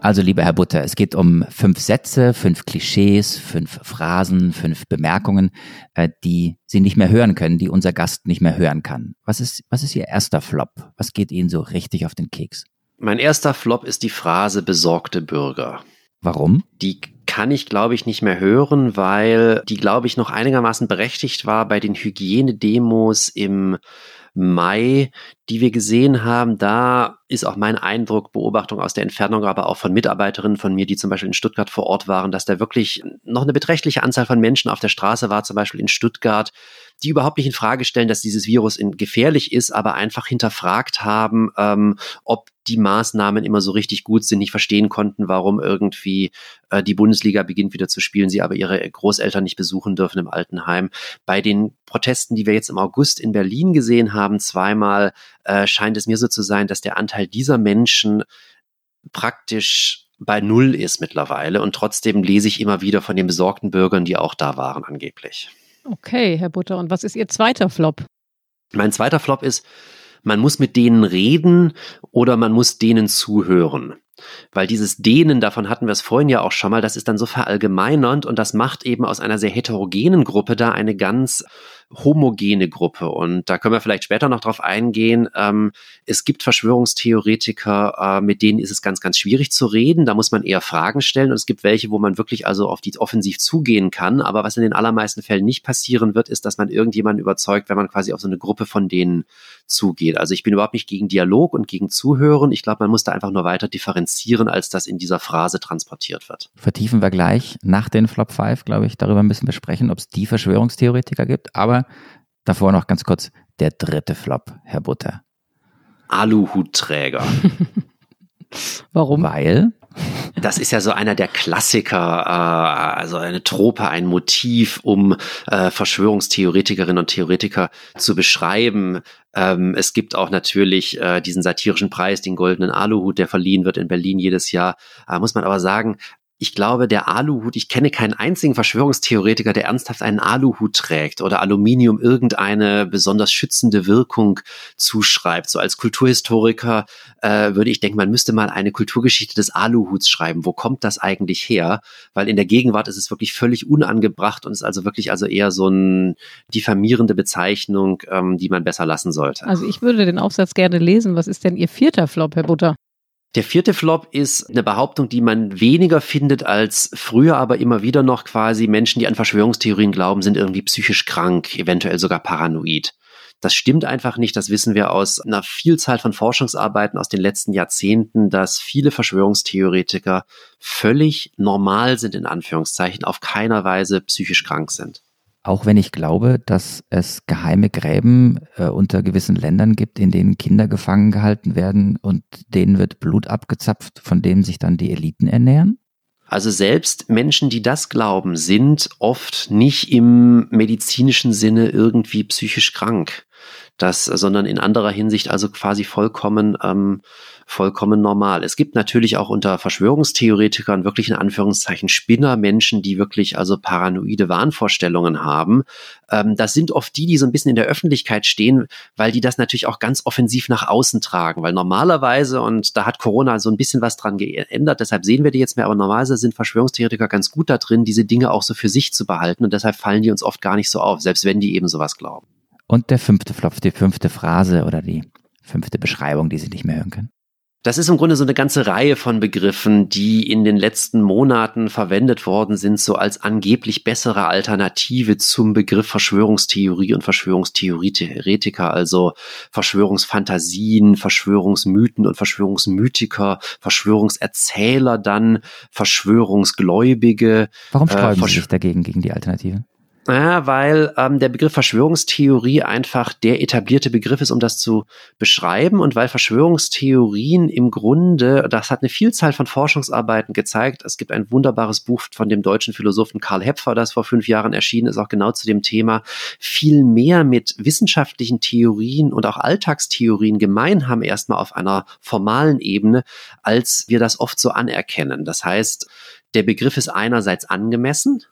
Also, lieber Herr Butter, es geht um fünf Sätze, fünf Klischees, fünf Phrasen, fünf Bemerkungen, äh, die Sie nicht mehr hören können, die unser Gast nicht mehr hören kann. Was ist, was ist Ihr erster Flop? Was geht Ihnen so richtig auf den Keks? Mein erster Flop ist die Phrase besorgte Bürger. Warum? Die kann ich, glaube ich, nicht mehr hören, weil die, glaube ich, noch einigermaßen berechtigt war bei den Hygienedemos im Mai, die wir gesehen haben, da ist auch mein Eindruck, Beobachtung aus der Entfernung, aber auch von Mitarbeiterinnen von mir, die zum Beispiel in Stuttgart vor Ort waren, dass da wirklich noch eine beträchtliche Anzahl von Menschen auf der Straße war, zum Beispiel in Stuttgart, die überhaupt nicht in Frage stellen, dass dieses Virus gefährlich ist, aber einfach hinterfragt haben, ähm, ob die Maßnahmen immer so richtig gut sind, nicht verstehen konnten, warum irgendwie äh, die Bundesliga beginnt wieder zu spielen, sie aber ihre Großeltern nicht besuchen dürfen im Altenheim. Bei den Protesten, die wir jetzt im August in Berlin gesehen haben, zweimal äh, scheint es mir so zu sein, dass der Anteil dieser Menschen praktisch bei Null ist mittlerweile und trotzdem lese ich immer wieder von den besorgten Bürgern, die auch da waren angeblich. Okay, Herr Butter. Und was ist Ihr zweiter Flop? Mein zweiter Flop ist, man muss mit denen reden oder man muss denen zuhören. Weil dieses Dehnen, davon hatten wir es vorhin ja auch schon mal, das ist dann so verallgemeinernd und das macht eben aus einer sehr heterogenen Gruppe da eine ganz homogene Gruppe. Und da können wir vielleicht später noch drauf eingehen. Ähm, es gibt Verschwörungstheoretiker, äh, mit denen ist es ganz, ganz schwierig zu reden. Da muss man eher Fragen stellen. Und es gibt welche, wo man wirklich also auf die offensiv zugehen kann. Aber was in den allermeisten Fällen nicht passieren wird, ist, dass man irgendjemanden überzeugt, wenn man quasi auf so eine Gruppe von denen zugeht. Also ich bin überhaupt nicht gegen Dialog und gegen Zuhören. Ich glaube, man muss da einfach nur weiter differenzieren, als das in dieser Phrase transportiert wird. Vertiefen wir gleich nach den Flop 5, glaube ich, darüber ein bisschen besprechen, ob es die Verschwörungstheoretiker gibt. Aber davor noch ganz kurz der dritte Flop, Herr Butter. Aluhutträger. Warum? Weil das ist ja so einer der Klassiker, äh, also eine Trope, ein Motiv, um äh, Verschwörungstheoretikerinnen und Theoretiker zu beschreiben. Ähm, es gibt auch natürlich äh, diesen satirischen Preis, den goldenen Aluhut, der verliehen wird in Berlin jedes Jahr. Muss man aber sagen, ich glaube, der Aluhut, ich kenne keinen einzigen Verschwörungstheoretiker, der ernsthaft einen Aluhut trägt oder Aluminium irgendeine besonders schützende Wirkung zuschreibt. So als Kulturhistoriker äh, würde ich denken, man müsste mal eine Kulturgeschichte des Aluhuts schreiben. Wo kommt das eigentlich her? Weil in der Gegenwart ist es wirklich völlig unangebracht und ist also wirklich also eher so eine diffamierende Bezeichnung, ähm, die man besser lassen sollte. Also ich würde den Aufsatz gerne lesen. Was ist denn Ihr vierter Flop, Herr Butter? Der vierte Flop ist eine Behauptung, die man weniger findet als früher, aber immer wieder noch quasi Menschen, die an Verschwörungstheorien glauben, sind irgendwie psychisch krank, eventuell sogar paranoid. Das stimmt einfach nicht. Das wissen wir aus einer Vielzahl von Forschungsarbeiten aus den letzten Jahrzehnten, dass viele Verschwörungstheoretiker völlig normal sind, in Anführungszeichen, auf keiner Weise psychisch krank sind. Auch wenn ich glaube, dass es geheime Gräben äh, unter gewissen Ländern gibt, in denen Kinder gefangen gehalten werden und denen wird Blut abgezapft, von dem sich dann die Eliten ernähren? Also selbst Menschen, die das glauben, sind oft nicht im medizinischen Sinne irgendwie psychisch krank. Das, sondern in anderer Hinsicht also quasi vollkommen ähm, vollkommen normal. Es gibt natürlich auch unter Verschwörungstheoretikern wirklich in Anführungszeichen Spinner, Menschen, die wirklich also paranoide Wahnvorstellungen haben. Ähm, das sind oft die, die so ein bisschen in der Öffentlichkeit stehen, weil die das natürlich auch ganz offensiv nach außen tragen. Weil normalerweise, und da hat Corona so ein bisschen was dran geändert, deshalb sehen wir die jetzt mehr, aber normalerweise sind Verschwörungstheoretiker ganz gut da drin, diese Dinge auch so für sich zu behalten und deshalb fallen die uns oft gar nicht so auf, selbst wenn die eben sowas glauben. Und der fünfte Flop, die fünfte Phrase oder die fünfte Beschreibung, die Sie nicht mehr hören können. Das ist im Grunde so eine ganze Reihe von Begriffen, die in den letzten Monaten verwendet worden sind, so als angeblich bessere Alternative zum Begriff Verschwörungstheorie und Verschwörungstheoretiker, also Verschwörungsfantasien, Verschwörungsmythen und Verschwörungsmythiker, Verschwörungserzähler dann, Verschwörungsgläubige. Warum sträuben äh, Sie sich dagegen, gegen die Alternative? Ja, weil ähm, der Begriff Verschwörungstheorie einfach der etablierte Begriff ist, um das zu beschreiben und weil Verschwörungstheorien im Grunde, das hat eine Vielzahl von Forschungsarbeiten gezeigt. Es gibt ein wunderbares Buch von dem deutschen Philosophen Karl Hepfer, das vor fünf Jahren erschienen ist, auch genau zu dem Thema, viel mehr mit wissenschaftlichen Theorien und auch Alltagstheorien gemein haben, erstmal auf einer formalen Ebene, als wir das oft so anerkennen. Das heißt, der Begriff ist einerseits angemessen,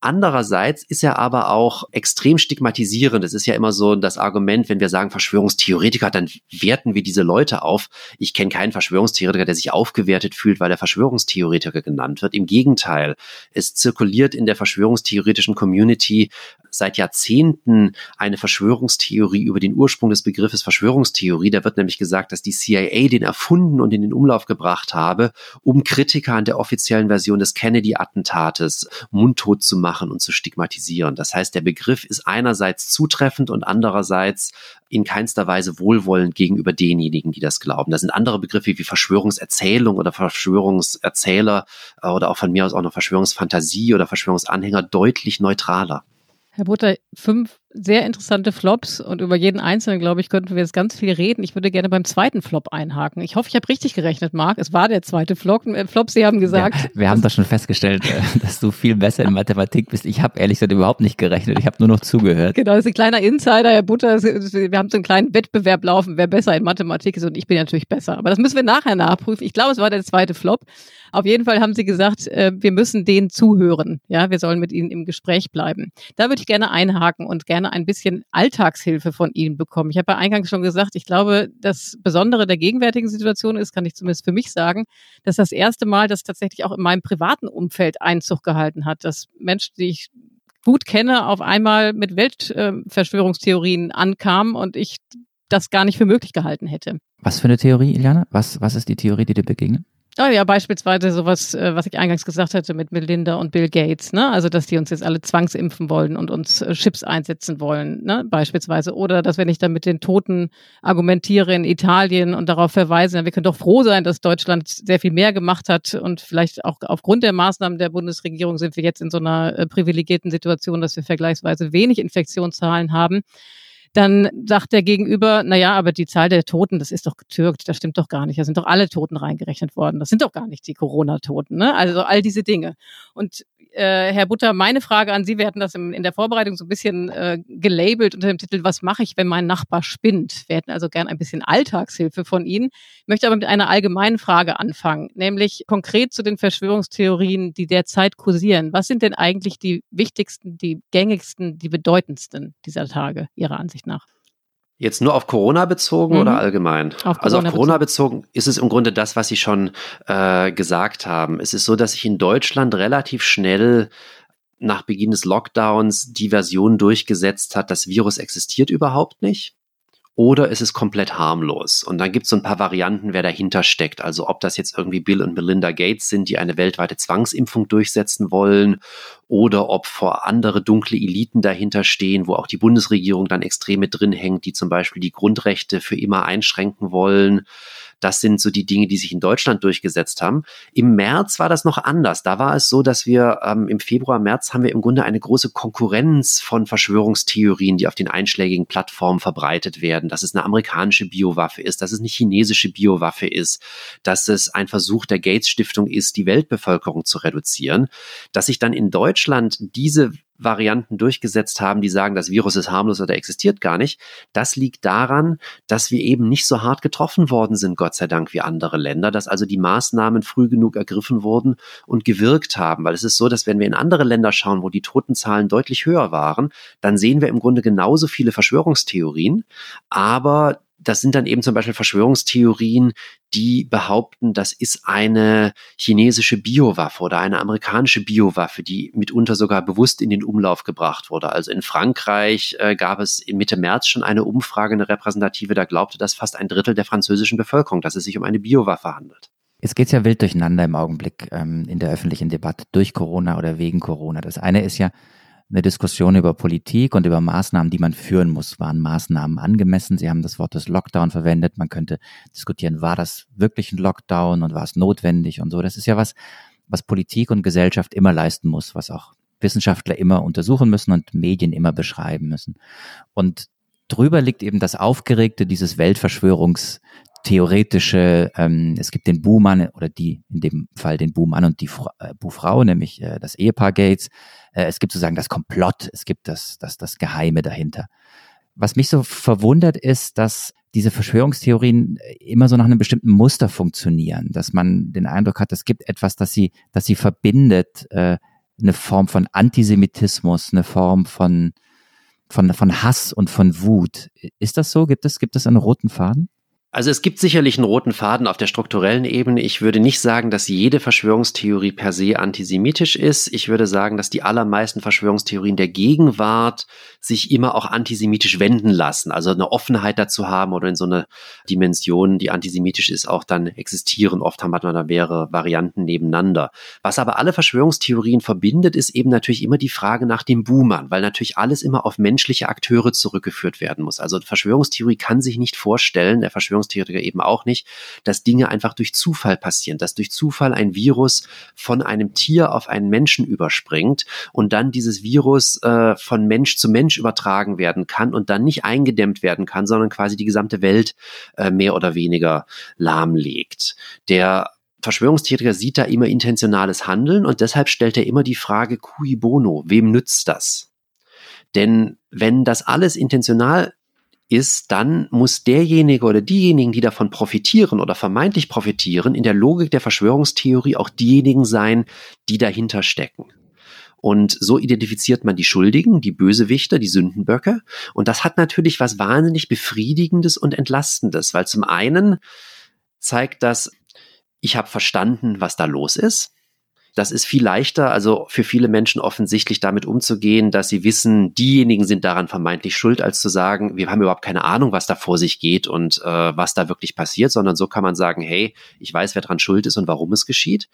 Andererseits ist er aber auch extrem stigmatisierend. Es ist ja immer so das Argument, wenn wir sagen Verschwörungstheoretiker, dann werten wir diese Leute auf. Ich kenne keinen Verschwörungstheoretiker, der sich aufgewertet fühlt, weil er Verschwörungstheoretiker genannt wird. Im Gegenteil, es zirkuliert in der verschwörungstheoretischen Community seit Jahrzehnten eine Verschwörungstheorie über den Ursprung des Begriffes Verschwörungstheorie. Da wird nämlich gesagt, dass die CIA den erfunden und in den Umlauf gebracht habe, um Kritiker an der offiziellen Version des Kennedy-Attentates mundtot zu machen und zu stigmatisieren. Das heißt, der Begriff ist einerseits zutreffend und andererseits in keinster Weise wohlwollend gegenüber denjenigen, die das glauben. Da sind andere Begriffe wie Verschwörungserzählung oder Verschwörungserzähler äh, oder auch von mir aus auch noch Verschwörungsfantasie oder Verschwörungsanhänger deutlich neutraler. Herr Butter, fünf sehr interessante Flops und über jeden einzelnen, glaube ich, könnten wir jetzt ganz viel reden. Ich würde gerne beim zweiten Flop einhaken. Ich hoffe, ich habe richtig gerechnet, Marc. Es war der zweite Flop. Äh, Flop Sie haben gesagt. Ja, wir haben doch schon festgestellt, äh, dass du viel besser in Mathematik bist. Ich habe ehrlich gesagt überhaupt nicht gerechnet. Ich habe nur noch zugehört. Genau, das ist ein kleiner Insider, Herr Butter. Wir haben so einen kleinen Wettbewerb laufen, wer besser in Mathematik ist und ich bin natürlich besser. Aber das müssen wir nachher nachprüfen. Ich glaube, es war der zweite Flop. Auf jeden Fall haben Sie gesagt, äh, wir müssen denen zuhören. Ja, wir sollen mit ihnen im Gespräch bleiben. Da würde ich gerne einhaken und gerne ein bisschen Alltagshilfe von Ihnen bekommen. Ich habe ja eingangs schon gesagt, ich glaube, das Besondere der gegenwärtigen Situation ist, kann ich zumindest für mich sagen, dass das erste Mal, das tatsächlich auch in meinem privaten Umfeld Einzug gehalten hat, dass Menschen, die ich gut kenne, auf einmal mit Weltverschwörungstheorien ankamen und ich das gar nicht für möglich gehalten hätte. Was für eine Theorie, Iliana? Was, was ist die Theorie, die dir begegnet? Oh ja, beispielsweise sowas, äh, was ich eingangs gesagt hatte mit Melinda und Bill Gates, ne? Also, dass die uns jetzt alle zwangsimpfen wollen und uns äh, Chips einsetzen wollen, ne? Beispielsweise. Oder dass wenn ich dann mit den Toten argumentiere in Italien und darauf verweise, wir können doch froh sein, dass Deutschland sehr viel mehr gemacht hat und vielleicht auch aufgrund der Maßnahmen der Bundesregierung sind wir jetzt in so einer äh, privilegierten Situation, dass wir vergleichsweise wenig Infektionszahlen haben dann sagt der Gegenüber, na ja, aber die Zahl der Toten, das ist doch getürkt, das stimmt doch gar nicht. Da sind doch alle Toten reingerechnet worden. Das sind doch gar nicht die Corona-Toten. Ne? Also all diese Dinge. Und äh, Herr Butter, meine Frage an Sie, wir hatten das im, in der Vorbereitung so ein bisschen äh, gelabelt unter dem Titel, was mache ich, wenn mein Nachbar spinnt? Wir hätten also gern ein bisschen Alltagshilfe von Ihnen. Ich möchte aber mit einer allgemeinen Frage anfangen, nämlich konkret zu den Verschwörungstheorien, die derzeit kursieren. Was sind denn eigentlich die wichtigsten, die gängigsten, die bedeutendsten dieser Tage Ihrer Ansicht nach? Jetzt nur auf Corona bezogen mhm. oder allgemein? Auf also auf Corona bezogen. bezogen ist es im Grunde das, was Sie schon äh, gesagt haben. Es ist so, dass sich in Deutschland relativ schnell nach Beginn des Lockdowns die Version durchgesetzt hat, das Virus existiert überhaupt nicht oder es ist komplett harmlos. Und dann gibt es so ein paar Varianten, wer dahinter steckt. Also ob das jetzt irgendwie Bill und Melinda Gates sind, die eine weltweite Zwangsimpfung durchsetzen wollen, oder ob vor andere dunkle Eliten dahinter stehen, wo auch die Bundesregierung dann extrem mit drin hängt, die zum Beispiel die Grundrechte für immer einschränken wollen. Das sind so die Dinge, die sich in Deutschland durchgesetzt haben. Im März war das noch anders. Da war es so, dass wir ähm, im Februar, März haben wir im Grunde eine große Konkurrenz von Verschwörungstheorien, die auf den einschlägigen Plattformen verbreitet werden. Dass es eine amerikanische Biowaffe ist, dass es eine chinesische Biowaffe ist, dass es ein Versuch der Gates Stiftung ist, die Weltbevölkerung zu reduzieren. Dass sich dann in Deutschland diese Varianten durchgesetzt haben, die sagen, das Virus ist harmlos oder existiert gar nicht. Das liegt daran, dass wir eben nicht so hart getroffen worden sind, Gott sei Dank, wie andere Länder, dass also die Maßnahmen früh genug ergriffen wurden und gewirkt haben. Weil es ist so, dass wenn wir in andere Länder schauen, wo die Totenzahlen deutlich höher waren, dann sehen wir im Grunde genauso viele Verschwörungstheorien, aber das sind dann eben zum Beispiel Verschwörungstheorien, die behaupten, das ist eine chinesische Biowaffe oder eine amerikanische Biowaffe, die mitunter sogar bewusst in den Umlauf gebracht wurde. Also in Frankreich äh, gab es Mitte März schon eine Umfrage, eine repräsentative, da glaubte das fast ein Drittel der französischen Bevölkerung, dass es sich um eine Biowaffe handelt. Jetzt geht's ja wild durcheinander im Augenblick ähm, in der öffentlichen Debatte durch Corona oder wegen Corona. Das eine ist ja, eine Diskussion über Politik und über Maßnahmen, die man führen muss. Waren Maßnahmen angemessen? Sie haben das Wort des Lockdown verwendet. Man könnte diskutieren, war das wirklich ein Lockdown und war es notwendig und so. Das ist ja was, was Politik und Gesellschaft immer leisten muss, was auch Wissenschaftler immer untersuchen müssen und Medien immer beschreiben müssen. Und drüber liegt eben das Aufgeregte dieses Weltverschwörungs theoretische, ähm, es gibt den Buhmann oder die, in dem Fall den Buhmann und die Fra äh, Buhfrau, nämlich äh, das Ehepaar Gates. Äh, es gibt sozusagen das Komplott, es gibt das, das, das Geheime dahinter. Was mich so verwundert ist, dass diese Verschwörungstheorien immer so nach einem bestimmten Muster funktionieren, dass man den Eindruck hat, es gibt etwas, das sie, das sie verbindet, äh, eine Form von Antisemitismus, eine Form von, von, von Hass und von Wut. Ist das so? Gibt es, gibt es einen roten Faden? Also es gibt sicherlich einen roten Faden auf der strukturellen Ebene. Ich würde nicht sagen, dass jede Verschwörungstheorie per se antisemitisch ist. Ich würde sagen, dass die allermeisten Verschwörungstheorien der Gegenwart sich immer auch antisemitisch wenden lassen. Also eine Offenheit dazu haben oder in so eine Dimension, die antisemitisch ist, auch dann existieren. Oft haben wir da mehrere Varianten nebeneinander. Was aber alle Verschwörungstheorien verbindet, ist eben natürlich immer die Frage nach dem Boomern, weil natürlich alles immer auf menschliche Akteure zurückgeführt werden muss. Also Verschwörungstheorie kann sich nicht vorstellen, der Verschwörungstheorie Verschwörungstheoretiker eben auch nicht, dass Dinge einfach durch Zufall passieren, dass durch Zufall ein Virus von einem Tier auf einen Menschen überspringt und dann dieses Virus äh, von Mensch zu Mensch übertragen werden kann und dann nicht eingedämmt werden kann, sondern quasi die gesamte Welt äh, mehr oder weniger lahmlegt. Der Verschwörungstheoretiker sieht da immer intentionales Handeln und deshalb stellt er immer die Frage, cui bono, wem nützt das? Denn wenn das alles intentional ist, dann muss derjenige oder diejenigen, die davon profitieren oder vermeintlich profitieren, in der Logik der Verschwörungstheorie auch diejenigen sein, die dahinter stecken. Und so identifiziert man die Schuldigen, die Bösewichter, die Sündenböcke. Und das hat natürlich was wahnsinnig Befriedigendes und Entlastendes, weil zum einen zeigt das, ich habe verstanden, was da los ist. Das ist viel leichter, also für viele Menschen offensichtlich damit umzugehen, dass sie wissen, diejenigen sind daran vermeintlich schuld, als zu sagen, wir haben überhaupt keine Ahnung, was da vor sich geht und äh, was da wirklich passiert, sondern so kann man sagen, hey, ich weiß, wer dran schuld ist und warum es geschieht.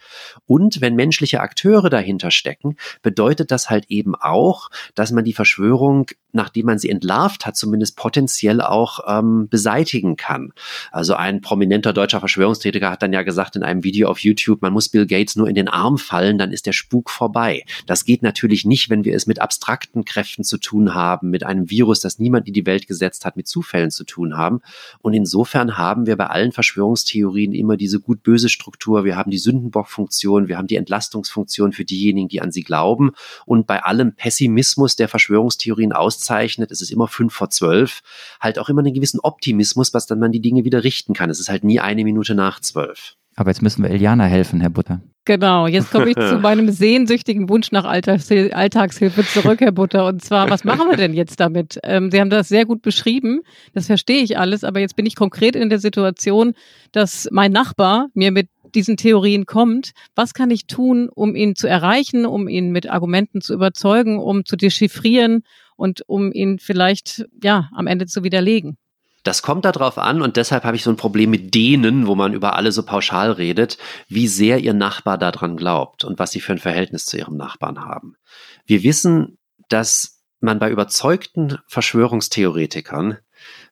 Und wenn menschliche Akteure dahinter stecken, bedeutet das halt eben auch, dass man die Verschwörung, nachdem man sie entlarvt hat, zumindest potenziell auch ähm, beseitigen kann. Also ein prominenter deutscher Verschwörungstheoretiker hat dann ja gesagt in einem Video auf YouTube, man muss Bill Gates nur in den Arm fallen fallen, dann ist der Spuk vorbei. Das geht natürlich nicht, wenn wir es mit abstrakten Kräften zu tun haben, mit einem Virus, das niemand in die Welt gesetzt hat, mit Zufällen zu tun haben. Und insofern haben wir bei allen Verschwörungstheorien immer diese gut-böse Struktur. Wir haben die Sündenbock-Funktion, wir haben die Entlastungsfunktion für diejenigen, die an sie glauben. Und bei allem Pessimismus, der Verschwörungstheorien auszeichnet, es ist immer fünf vor zwölf, halt auch immer einen gewissen Optimismus, was dann man die Dinge wieder richten kann. Es ist halt nie eine Minute nach zwölf. Aber jetzt müssen wir Eliana helfen, Herr Butter. Genau, jetzt komme ich zu meinem sehnsüchtigen Wunsch nach Alltagshil Alltagshilfe zurück, Herr Butter. Und zwar, was machen wir denn jetzt damit? Ähm, Sie haben das sehr gut beschrieben, das verstehe ich alles, aber jetzt bin ich konkret in der Situation, dass mein Nachbar mir mit diesen Theorien kommt. Was kann ich tun, um ihn zu erreichen, um ihn mit Argumenten zu überzeugen, um zu dechiffrieren und um ihn vielleicht ja am Ende zu widerlegen? Das kommt darauf an und deshalb habe ich so ein Problem mit denen, wo man über alle so pauschal redet, wie sehr ihr Nachbar daran glaubt und was sie für ein Verhältnis zu ihrem Nachbarn haben. Wir wissen, dass man bei überzeugten Verschwörungstheoretikern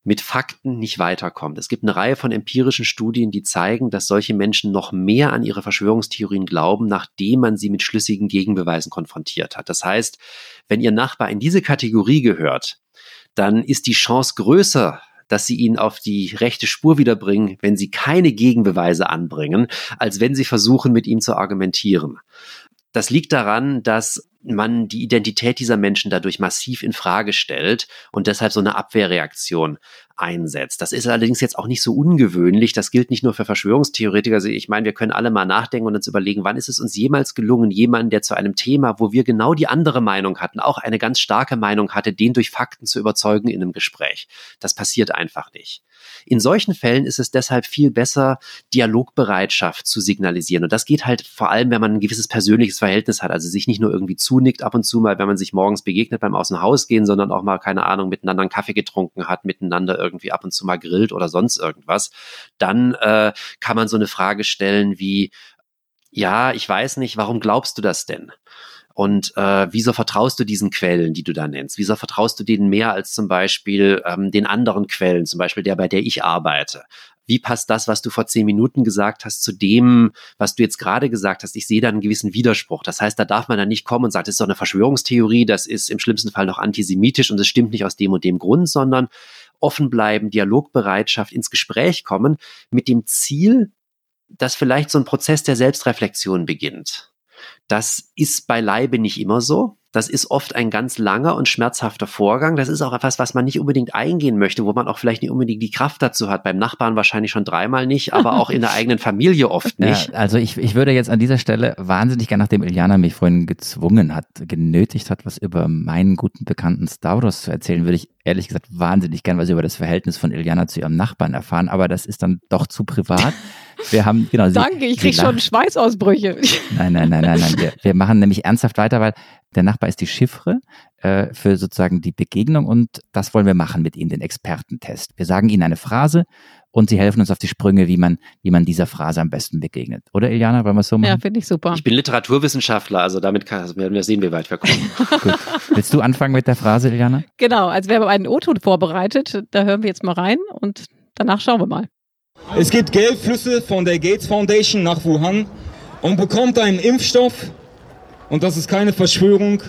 mit Fakten nicht weiterkommt. Es gibt eine Reihe von empirischen Studien, die zeigen, dass solche Menschen noch mehr an ihre Verschwörungstheorien glauben, nachdem man sie mit schlüssigen Gegenbeweisen konfrontiert hat. Das heißt, wenn ihr Nachbar in diese Kategorie gehört, dann ist die Chance größer, dass sie ihn auf die rechte Spur wiederbringen, wenn sie keine Gegenbeweise anbringen, als wenn sie versuchen, mit ihm zu argumentieren. Das liegt daran, dass man die Identität dieser Menschen dadurch massiv in Frage stellt und deshalb so eine Abwehrreaktion einsetzt. Das ist allerdings jetzt auch nicht so ungewöhnlich. Das gilt nicht nur für Verschwörungstheoretiker. Also ich meine, wir können alle mal nachdenken und uns überlegen, wann ist es uns jemals gelungen, jemanden, der zu einem Thema, wo wir genau die andere Meinung hatten, auch eine ganz starke Meinung hatte, den durch Fakten zu überzeugen in einem Gespräch. Das passiert einfach nicht. In solchen Fällen ist es deshalb viel besser, Dialogbereitschaft zu signalisieren. Und das geht halt vor allem, wenn man ein gewisses persönliches Verhältnis hat, also sich nicht nur irgendwie zunickt ab und zu mal, wenn man sich morgens begegnet beim Aus gehen, sondern auch mal, keine Ahnung, miteinander einen Kaffee getrunken hat, miteinander irgendwie ab und zu mal grillt oder sonst irgendwas. Dann äh, kann man so eine Frage stellen wie, ja, ich weiß nicht, warum glaubst du das denn? Und äh, wieso vertraust du diesen Quellen, die du da nennst? Wieso vertraust du denen mehr als zum Beispiel ähm, den anderen Quellen, zum Beispiel der, bei der ich arbeite? Wie passt das, was du vor zehn Minuten gesagt hast, zu dem, was du jetzt gerade gesagt hast? Ich sehe da einen gewissen Widerspruch. Das heißt, da darf man dann nicht kommen und sagen, das ist doch eine Verschwörungstheorie, das ist im schlimmsten Fall noch antisemitisch und es stimmt nicht aus dem und dem Grund, sondern offen bleiben, Dialogbereitschaft, ins Gespräch kommen, mit dem Ziel, dass vielleicht so ein Prozess der Selbstreflexion beginnt. Das ist beileibe nicht immer so. Das ist oft ein ganz langer und schmerzhafter Vorgang. Das ist auch etwas, was man nicht unbedingt eingehen möchte, wo man auch vielleicht nicht unbedingt die Kraft dazu hat. Beim Nachbarn wahrscheinlich schon dreimal nicht, aber auch in der eigenen Familie oft nicht. Ja, also ich, ich würde jetzt an dieser Stelle wahnsinnig gerne, nachdem Iliana mich vorhin gezwungen hat, genötigt hat, was über meinen guten Bekannten Stavros zu erzählen, würde ich ehrlich gesagt wahnsinnig gern was über das Verhältnis von Iliana zu ihrem Nachbarn erfahren, aber das ist dann doch zu privat. Wir haben, genau. Sie, Danke, ich kriege schon Schweißausbrüche. Nein, nein, nein, nein, nein. Wir, wir, machen nämlich ernsthaft weiter, weil der Nachbar ist die Chiffre äh, für sozusagen die Begegnung und das wollen wir machen mit Ihnen, den Expertentest. Wir sagen Ihnen eine Phrase und Sie helfen uns auf die Sprünge, wie man, wie man dieser Phrase am besten begegnet. Oder Iliana, wollen wir es so machen? Ja, finde ich super. Ich bin Literaturwissenschaftler, also damit kann, also werden wir sehen, wie weit wir kommen. Gut. Willst du anfangen mit der Phrase, Iliana? Genau, also wir haben einen O-Ton vorbereitet, da hören wir jetzt mal rein und danach schauen wir mal. Es gibt Geldflüsse von der Gates Foundation nach Wuhan und bekommt einen Impfstoff, und das ist keine Verschwörung,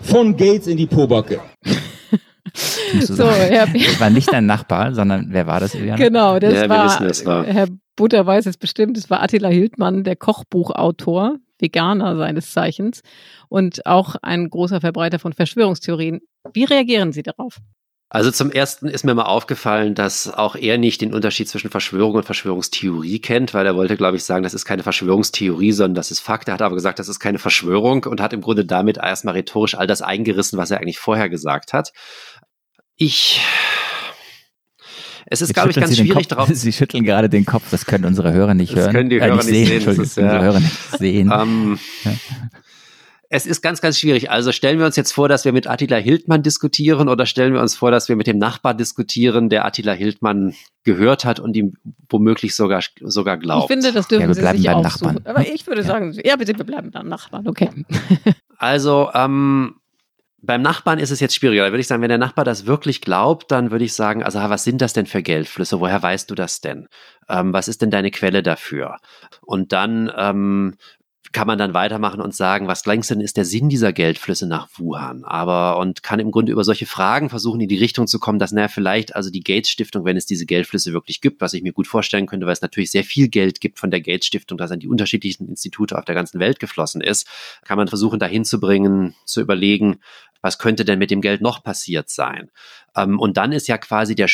von Gates in die Pobacke. so, Herr das war nicht dein Nachbar, sondern wer war das, Iliana? Genau, das ja, war, wissen, das war, Herr Butter weiß es bestimmt, das war Attila Hildmann, der Kochbuchautor, Veganer seines Zeichens und auch ein großer Verbreiter von Verschwörungstheorien. Wie reagieren Sie darauf? Also zum ersten ist mir mal aufgefallen, dass auch er nicht den Unterschied zwischen Verschwörung und Verschwörungstheorie kennt, weil er wollte, glaube ich, sagen, das ist keine Verschwörungstheorie, sondern das ist Fakt. Er hat aber gesagt, das ist keine Verschwörung und hat im Grunde damit erstmal rhetorisch all das eingerissen, was er eigentlich vorher gesagt hat. Ich es ist, glaube ich, ganz schwierig darauf. Sie schütteln gerade den Kopf, das können unsere Hörer nicht hören. Das können die Hörer äh, nicht sehen. sehen. Ist, ja. Unsere Hörer nicht sehen. Um, ja es ist ganz, ganz schwierig. Also stellen wir uns jetzt vor, dass wir mit Attila Hildmann diskutieren oder stellen wir uns vor, dass wir mit dem Nachbar diskutieren, der Attila Hildmann gehört hat und ihm womöglich sogar, sogar glaubt. Ich finde, das dürfen ja, wir Sie bleiben sich beim Nachbarn. Aber ich würde sagen, ja, bitte, wir bleiben beim Nachbarn, okay. Also, ähm, beim Nachbarn ist es jetzt schwieriger. Da würde ich sagen, wenn der Nachbar das wirklich glaubt, dann würde ich sagen, also was sind das denn für Geldflüsse? Woher weißt du das denn? Ähm, was ist denn deine Quelle dafür? Und dann ähm, kann man dann weitermachen und sagen, was längst ist der Sinn dieser Geldflüsse nach Wuhan? Aber und kann im Grunde über solche Fragen versuchen, in die Richtung zu kommen, dass naja, vielleicht also die Gates Stiftung, wenn es diese Geldflüsse wirklich gibt, was ich mir gut vorstellen könnte, weil es natürlich sehr viel Geld gibt von der Gates Stiftung, das an die unterschiedlichen Institute auf der ganzen Welt geflossen ist, kann man versuchen, dahin zu bringen, zu überlegen, was könnte denn mit dem Geld noch passiert sein? Ähm, und dann ist ja quasi der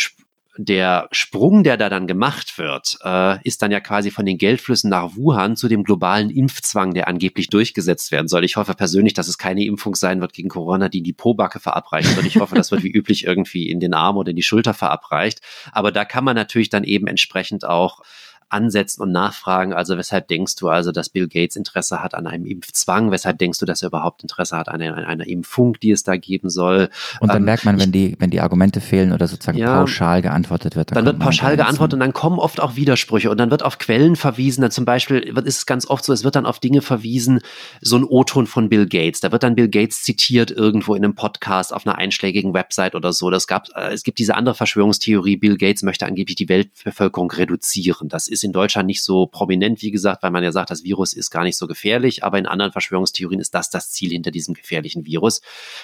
der Sprung, der da dann gemacht wird, äh, ist dann ja quasi von den Geldflüssen nach Wuhan zu dem globalen Impfzwang, der angeblich durchgesetzt werden soll. Ich hoffe persönlich, dass es keine Impfung sein wird gegen Corona, die in die Pobacke verabreicht wird. Ich hoffe, das wird wie üblich irgendwie in den Arm oder in die Schulter verabreicht. Aber da kann man natürlich dann eben entsprechend auch ansetzen und nachfragen. Also weshalb denkst du also, dass Bill Gates Interesse hat an einem Impfzwang? Weshalb denkst du, dass er überhaupt Interesse hat an einer, einer Impfung, die es da geben soll? Und dann ähm, merkt man, wenn die, wenn die Argumente fehlen oder sozusagen ja, pauschal geantwortet wird. Dann, dann wird pauschal geantwortet und dann kommen oft auch Widersprüche und dann wird auf Quellen verwiesen. Dann zum Beispiel ist es ganz oft so, es wird dann auf Dinge verwiesen, so ein O-Ton von Bill Gates. Da wird dann Bill Gates zitiert irgendwo in einem Podcast auf einer einschlägigen Website oder so. Das gab, äh, es gibt diese andere Verschwörungstheorie, Bill Gates möchte angeblich die Weltbevölkerung reduzieren. Das ist ist in Deutschland nicht so prominent, wie gesagt, weil man ja sagt, das Virus ist gar nicht so gefährlich, aber in anderen Verschwörungstheorien ist das das Ziel hinter diesem gefährlichen Virus.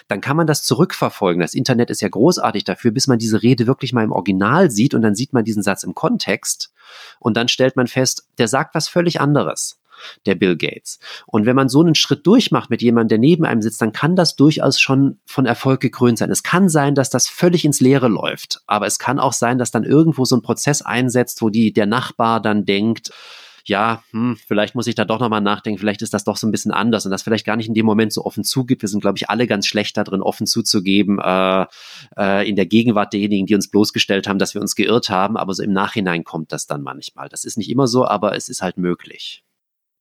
Dann kann man das zurückverfolgen. Das Internet ist ja großartig dafür, bis man diese Rede wirklich mal im Original sieht und dann sieht man diesen Satz im Kontext und dann stellt man fest, der sagt was völlig anderes der Bill Gates. Und wenn man so einen Schritt durchmacht mit jemandem, der neben einem sitzt, dann kann das durchaus schon von Erfolg gekrönt sein. Es kann sein, dass das völlig ins Leere läuft, aber es kann auch sein, dass dann irgendwo so ein Prozess einsetzt, wo die, der Nachbar dann denkt, ja, hm, vielleicht muss ich da doch nochmal nachdenken, vielleicht ist das doch so ein bisschen anders und das vielleicht gar nicht in dem Moment so offen zugibt. Wir sind, glaube ich, alle ganz schlecht da drin, offen zuzugeben, äh, äh, in der Gegenwart derjenigen, die uns bloßgestellt haben, dass wir uns geirrt haben, aber so im Nachhinein kommt das dann manchmal. Das ist nicht immer so, aber es ist halt möglich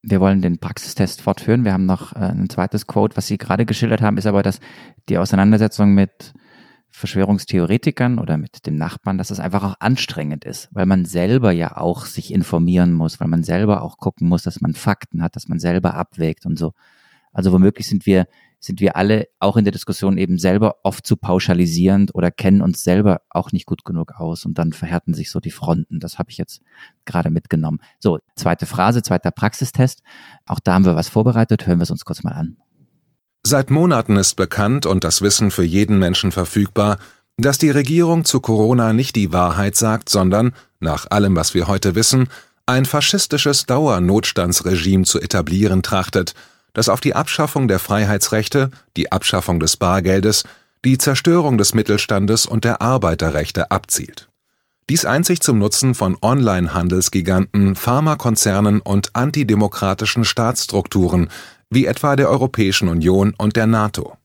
wir wollen den Praxistest fortführen. Wir haben noch äh, ein zweites Quote, was Sie gerade geschildert haben, ist aber, dass die Auseinandersetzung mit Verschwörungstheoretikern oder mit dem Nachbarn, dass es einfach auch anstrengend ist, weil man selber ja auch sich informieren muss, weil man selber auch gucken muss, dass man Fakten hat, dass man selber abwägt und so. Also womöglich sind wir sind wir alle auch in der Diskussion eben selber oft zu pauschalisierend oder kennen uns selber auch nicht gut genug aus und dann verhärten sich so die Fronten. Das habe ich jetzt gerade mitgenommen. So, zweite Phrase, zweiter Praxistest. Auch da haben wir was vorbereitet. Hören wir es uns kurz mal an. Seit Monaten ist bekannt und das Wissen für jeden Menschen verfügbar, dass die Regierung zu Corona nicht die Wahrheit sagt, sondern, nach allem, was wir heute wissen, ein faschistisches Dauernotstandsregime zu etablieren trachtet – das auf die Abschaffung der Freiheitsrechte, die Abschaffung des Bargeldes, die Zerstörung des Mittelstandes und der Arbeiterrechte abzielt. Dies einzig zum Nutzen von Online-Handelsgiganten, Pharmakonzernen und antidemokratischen Staatsstrukturen wie etwa der Europäischen Union und der NATO.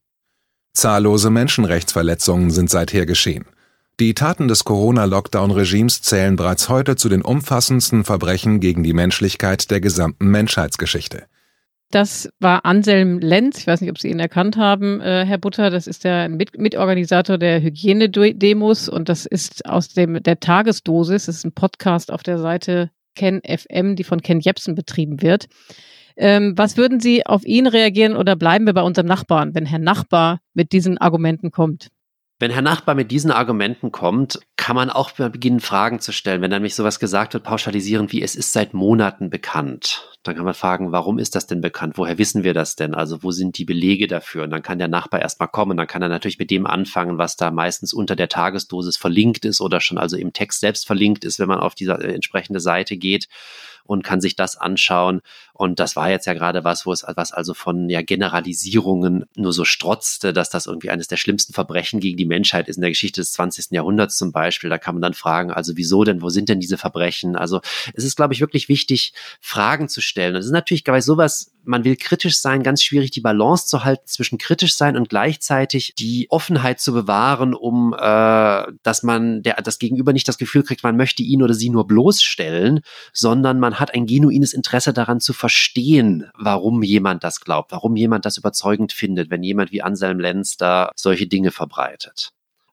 Zahllose Menschenrechtsverletzungen sind seither geschehen. Die Taten des Corona-Lockdown-Regimes zählen bereits heute zu den umfassendsten Verbrechen gegen die Menschlichkeit der gesamten Menschheitsgeschichte. Das war Anselm Lenz. Ich weiß nicht, ob Sie ihn erkannt haben, äh, Herr Butter. Das ist der Mit Mitorganisator der Hygienedemos und das ist aus dem der Tagesdosis. Das ist ein Podcast auf der Seite Ken FM, die von Ken Jepsen betrieben wird. Ähm, was würden Sie auf ihn reagieren oder bleiben wir bei unserem Nachbarn, wenn Herr Nachbar mit diesen Argumenten kommt? Wenn Herr Nachbar mit diesen Argumenten kommt, kann man auch beginnen, Fragen zu stellen. Wenn dann nämlich sowas gesagt wird, pauschalisierend wie es ist seit Monaten bekannt, dann kann man fragen, warum ist das denn bekannt? Woher wissen wir das denn? Also wo sind die Belege dafür? Und dann kann der Nachbar erstmal kommen. Dann kann er natürlich mit dem anfangen, was da meistens unter der Tagesdosis verlinkt ist oder schon also im Text selbst verlinkt ist, wenn man auf diese äh, entsprechende Seite geht und kann sich das anschauen. Und das war jetzt ja gerade was, wo es was also von ja, Generalisierungen nur so strotzte, dass das irgendwie eines der schlimmsten Verbrechen gegen die Menschheit ist in der Geschichte des 20. Jahrhunderts zum Beispiel. Da kann man dann fragen, also wieso denn, wo sind denn diese Verbrechen? Also es ist, glaube ich, wirklich wichtig, Fragen zu stellen. Und es ist natürlich bei sowas, man will kritisch sein, ganz schwierig die Balance zu halten zwischen kritisch sein und gleichzeitig die Offenheit zu bewahren, um äh, dass man der das Gegenüber nicht das Gefühl kriegt, man möchte ihn oder sie nur bloßstellen, sondern man hat ein genuines Interesse daran zu verstehen, warum jemand das glaubt, warum jemand das überzeugend findet, wenn jemand wie Anselm Lenz da solche Dinge verbreitet.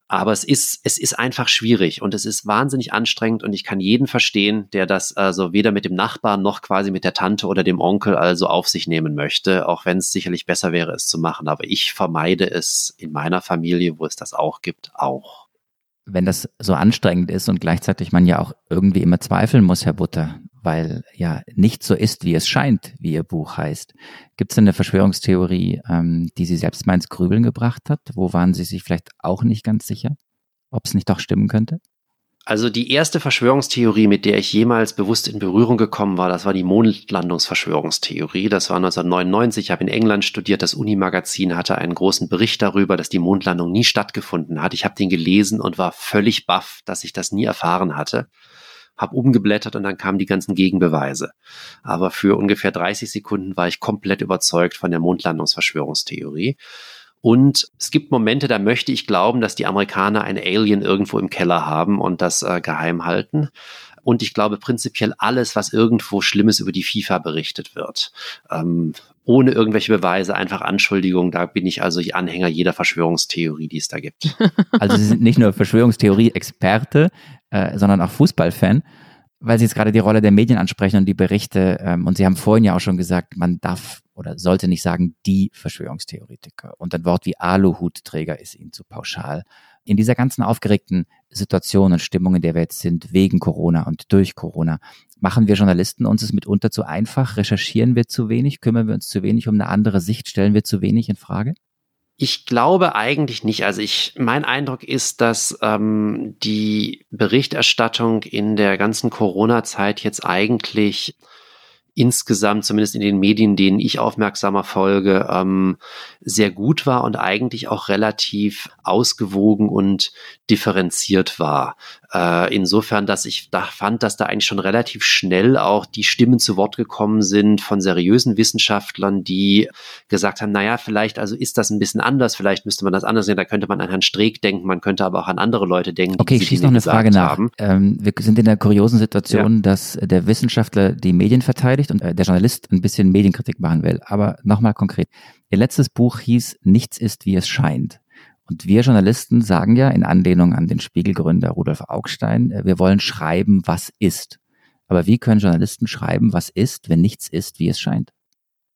Aber es ist, es ist einfach schwierig und es ist wahnsinnig anstrengend und ich kann jeden verstehen, der das also weder mit dem Nachbarn noch quasi mit der Tante oder dem Onkel also auf sich nehmen möchte, auch wenn es sicherlich besser wäre, es zu machen. Aber ich vermeide es in meiner Familie, wo es das auch gibt, auch wenn das so anstrengend ist und gleichzeitig man ja auch irgendwie immer zweifeln muss, Herr Butter, weil ja nicht so ist, wie es scheint, wie Ihr Buch heißt. Gibt es eine Verschwörungstheorie, ähm, die Sie selbst mal ins Grübeln gebracht hat? Wo waren Sie sich vielleicht auch nicht ganz sicher, ob es nicht doch stimmen könnte? Also die erste Verschwörungstheorie, mit der ich jemals bewusst in Berührung gekommen war, das war die Mondlandungsverschwörungstheorie. Das war 1999. Ich habe in England studiert. Das Uni-Magazin hatte einen großen Bericht darüber, dass die Mondlandung nie stattgefunden hat. Ich habe den gelesen und war völlig baff, dass ich das nie erfahren hatte. Hab umgeblättert und dann kamen die ganzen Gegenbeweise. Aber für ungefähr 30 Sekunden war ich komplett überzeugt von der Mondlandungsverschwörungstheorie. Und es gibt Momente, da möchte ich glauben, dass die Amerikaner ein Alien irgendwo im Keller haben und das äh, geheim halten. Und ich glaube prinzipiell alles, was irgendwo Schlimmes über die FIFA berichtet wird. Ähm, ohne irgendwelche Beweise, einfach Anschuldigungen. Da bin ich also Anhänger jeder Verschwörungstheorie, die es da gibt. Also Sie sind nicht nur Verschwörungstheorie-Experte, äh, sondern auch Fußballfan weil Sie jetzt gerade die Rolle der Medien ansprechen und die Berichte, ähm, und Sie haben vorhin ja auch schon gesagt, man darf oder sollte nicht sagen, die Verschwörungstheoretiker. Und ein Wort wie Aluhutträger ist Ihnen zu pauschal. In dieser ganzen aufgeregten Situation und Stimmung, in der wir jetzt sind, wegen Corona und durch Corona, machen wir Journalisten uns es mitunter zu einfach? Recherchieren wir zu wenig? Kümmern wir uns zu wenig um eine andere Sicht? Stellen wir zu wenig in Frage? Ich glaube eigentlich nicht. Also ich, mein Eindruck ist, dass ähm, die Berichterstattung in der ganzen Corona-Zeit jetzt eigentlich insgesamt, zumindest in den Medien, denen ich aufmerksamer folge, ähm, sehr gut war und eigentlich auch relativ ausgewogen und differenziert war. Äh, insofern, dass ich da fand, dass da eigentlich schon relativ schnell auch die Stimmen zu Wort gekommen sind von seriösen Wissenschaftlern, die gesagt haben, naja, vielleicht also ist das ein bisschen anders, vielleicht müsste man das anders sehen, da könnte man an Herrn Streeck denken, man könnte aber auch an andere Leute denken. Okay, ich schieße noch eine Frage nach. Ähm, wir sind in der kuriosen Situation, ja. dass der Wissenschaftler die Medien verteidigt und äh, der Journalist ein bisschen Medienkritik machen will. Aber nochmal konkret. Ihr letztes Buch hieß Nichts ist, wie es scheint. Und wir Journalisten sagen ja in Anlehnung an den Spiegelgründer Rudolf Augstein, äh, wir wollen schreiben, was ist. Aber wie können Journalisten schreiben, was ist, wenn nichts ist, wie es scheint?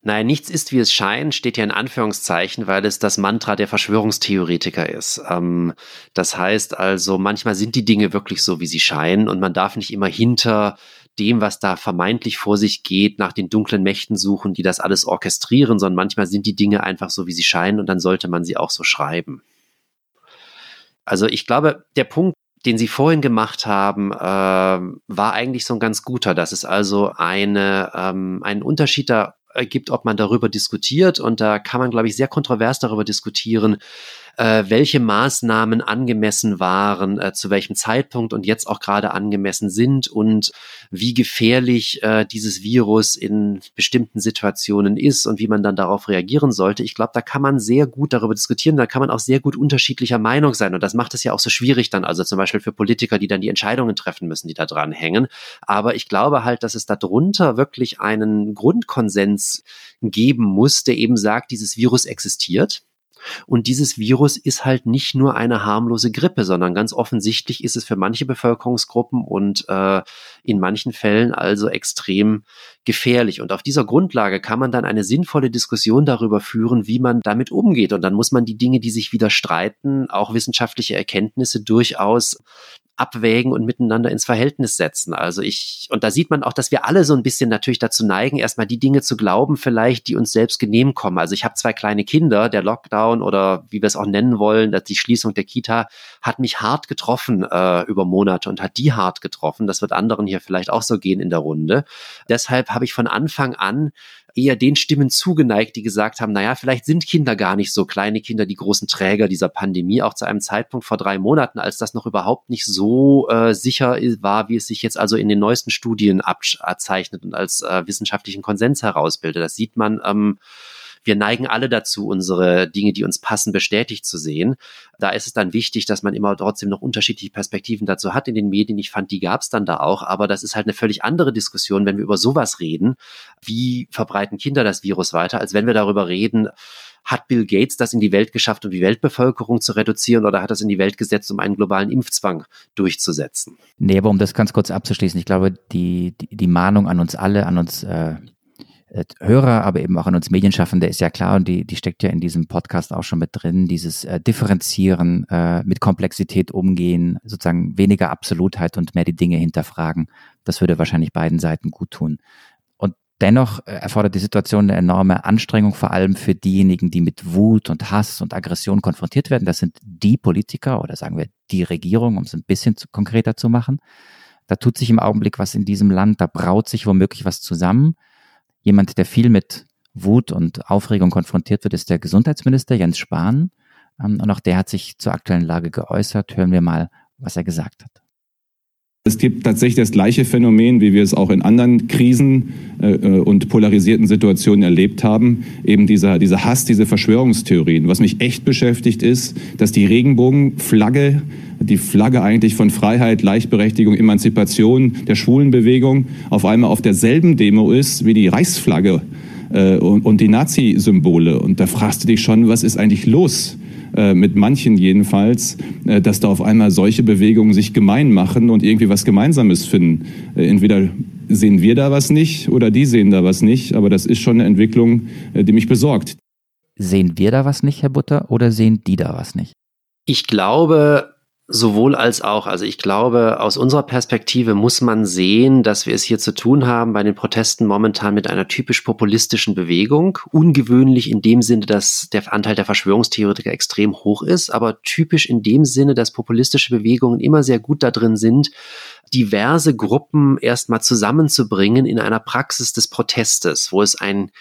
Nein, nichts ist, wie es scheint, steht ja in Anführungszeichen, weil es das Mantra der Verschwörungstheoretiker ist. Ähm, das heißt also, manchmal sind die Dinge wirklich so, wie sie scheinen und man darf nicht immer hinter dem, was da vermeintlich vor sich geht, nach den dunklen Mächten suchen, die das alles orchestrieren, sondern manchmal sind die Dinge einfach so, wie sie scheinen und dann sollte man sie auch so schreiben. Also ich glaube, der Punkt, den Sie vorhin gemacht haben, äh, war eigentlich so ein ganz guter, dass es also eine, ähm, einen Unterschied da gibt, ob man darüber diskutiert. Und da kann man, glaube ich, sehr kontrovers darüber diskutieren, äh, welche Maßnahmen angemessen waren, äh, zu welchem Zeitpunkt und jetzt auch gerade angemessen sind und wie gefährlich äh, dieses Virus in bestimmten Situationen ist und wie man dann darauf reagieren sollte. Ich glaube, da kann man sehr gut darüber diskutieren, da kann man auch sehr gut unterschiedlicher Meinung sein und das macht es ja auch so schwierig dann, also zum Beispiel für Politiker, die dann die Entscheidungen treffen müssen, die da dran hängen. Aber ich glaube halt, dass es darunter wirklich einen Grundkonsens geben muss, der eben sagt, dieses Virus existiert und dieses Virus ist halt nicht nur eine harmlose Grippe, sondern ganz offensichtlich ist es für manche Bevölkerungsgruppen und äh, in manchen Fällen also extrem gefährlich. Und auf dieser Grundlage kann man dann eine sinnvolle Diskussion darüber führen, wie man damit umgeht. Und dann muss man die Dinge, die sich widerstreiten, auch wissenschaftliche Erkenntnisse durchaus abwägen und miteinander ins Verhältnis setzen. Also ich, und da sieht man auch, dass wir alle so ein bisschen natürlich dazu neigen, erstmal die Dinge zu glauben, vielleicht, die uns selbst genehm kommen. Also ich habe zwei kleine Kinder, der Lockdown oder wie wir es auch nennen wollen, die Schließung der Kita hat mich hart getroffen äh, über Monate und hat die hart getroffen. Das wird anderen hier vielleicht auch so gehen in der Runde. Deshalb habe ich von Anfang an eher den Stimmen zugeneigt, die gesagt haben, naja, vielleicht sind Kinder gar nicht so kleine Kinder die großen Träger dieser Pandemie, auch zu einem Zeitpunkt vor drei Monaten, als das noch überhaupt nicht so äh, sicher war, wie es sich jetzt also in den neuesten Studien abzeichnet und als äh, wissenschaftlichen Konsens herausbildet. Das sieht man ähm, wir neigen alle dazu, unsere Dinge, die uns passen, bestätigt zu sehen. Da ist es dann wichtig, dass man immer trotzdem noch unterschiedliche Perspektiven dazu hat in den Medien. Ich fand, die gab es dann da auch, aber das ist halt eine völlig andere Diskussion, wenn wir über sowas reden. Wie verbreiten Kinder das Virus weiter, als wenn wir darüber reden, hat Bill Gates das in die Welt geschafft, um die Weltbevölkerung zu reduzieren oder hat das in die Welt gesetzt, um einen globalen Impfzwang durchzusetzen? Nee, aber um das ganz kurz abzuschließen, ich glaube, die, die, die Mahnung an uns alle, an uns äh, Hörer, aber eben auch an uns Medienschaffende ist ja klar und die, die steckt ja in diesem Podcast auch schon mit drin, dieses äh, Differenzieren, äh, mit Komplexität umgehen, sozusagen weniger Absolutheit und mehr die Dinge hinterfragen. Das würde wahrscheinlich beiden Seiten gut tun. Und dennoch äh, erfordert die Situation eine enorme Anstrengung, vor allem für diejenigen, die mit Wut und Hass und Aggression konfrontiert werden. Das sind die Politiker oder sagen wir die Regierung, um es ein bisschen zu, konkreter zu machen. Da tut sich im Augenblick was in diesem Land, da braut sich womöglich was zusammen Jemand, der viel mit Wut und Aufregung konfrontiert wird, ist der Gesundheitsminister Jens Spahn. Ähm, und auch der hat sich zur aktuellen Lage geäußert. Hören wir mal, was er gesagt hat. Es gibt tatsächlich das gleiche Phänomen, wie wir es auch in anderen Krisen äh, äh, und polarisierten Situationen erlebt haben. Eben dieser, dieser Hass, diese Verschwörungstheorien. Was mich echt beschäftigt ist, dass die Regenbogenflagge, die Flagge eigentlich von Freiheit, Gleichberechtigung, Emanzipation der Schwulenbewegung auf einmal auf derselben Demo ist wie die Reichsflagge äh, und, und die Nazi-Symbole. Und da fragst du dich schon, was ist eigentlich los? Äh, mit manchen jedenfalls, äh, dass da auf einmal solche Bewegungen sich gemein machen und irgendwie was Gemeinsames finden. Äh, entweder sehen wir da was nicht oder die sehen da was nicht, aber das ist schon eine Entwicklung, die mich besorgt. Sehen wir da was nicht, Herr Butter, oder sehen die da was nicht? Ich glaube, Sowohl als auch. Also ich glaube, aus unserer Perspektive muss man sehen, dass wir es hier zu tun haben bei den Protesten momentan mit einer typisch populistischen Bewegung. Ungewöhnlich in dem Sinne, dass der Anteil der Verschwörungstheoretiker extrem hoch ist, aber typisch in dem Sinne, dass populistische Bewegungen immer sehr gut da drin sind, diverse Gruppen erstmal zusammenzubringen in einer Praxis des Protestes, wo es ein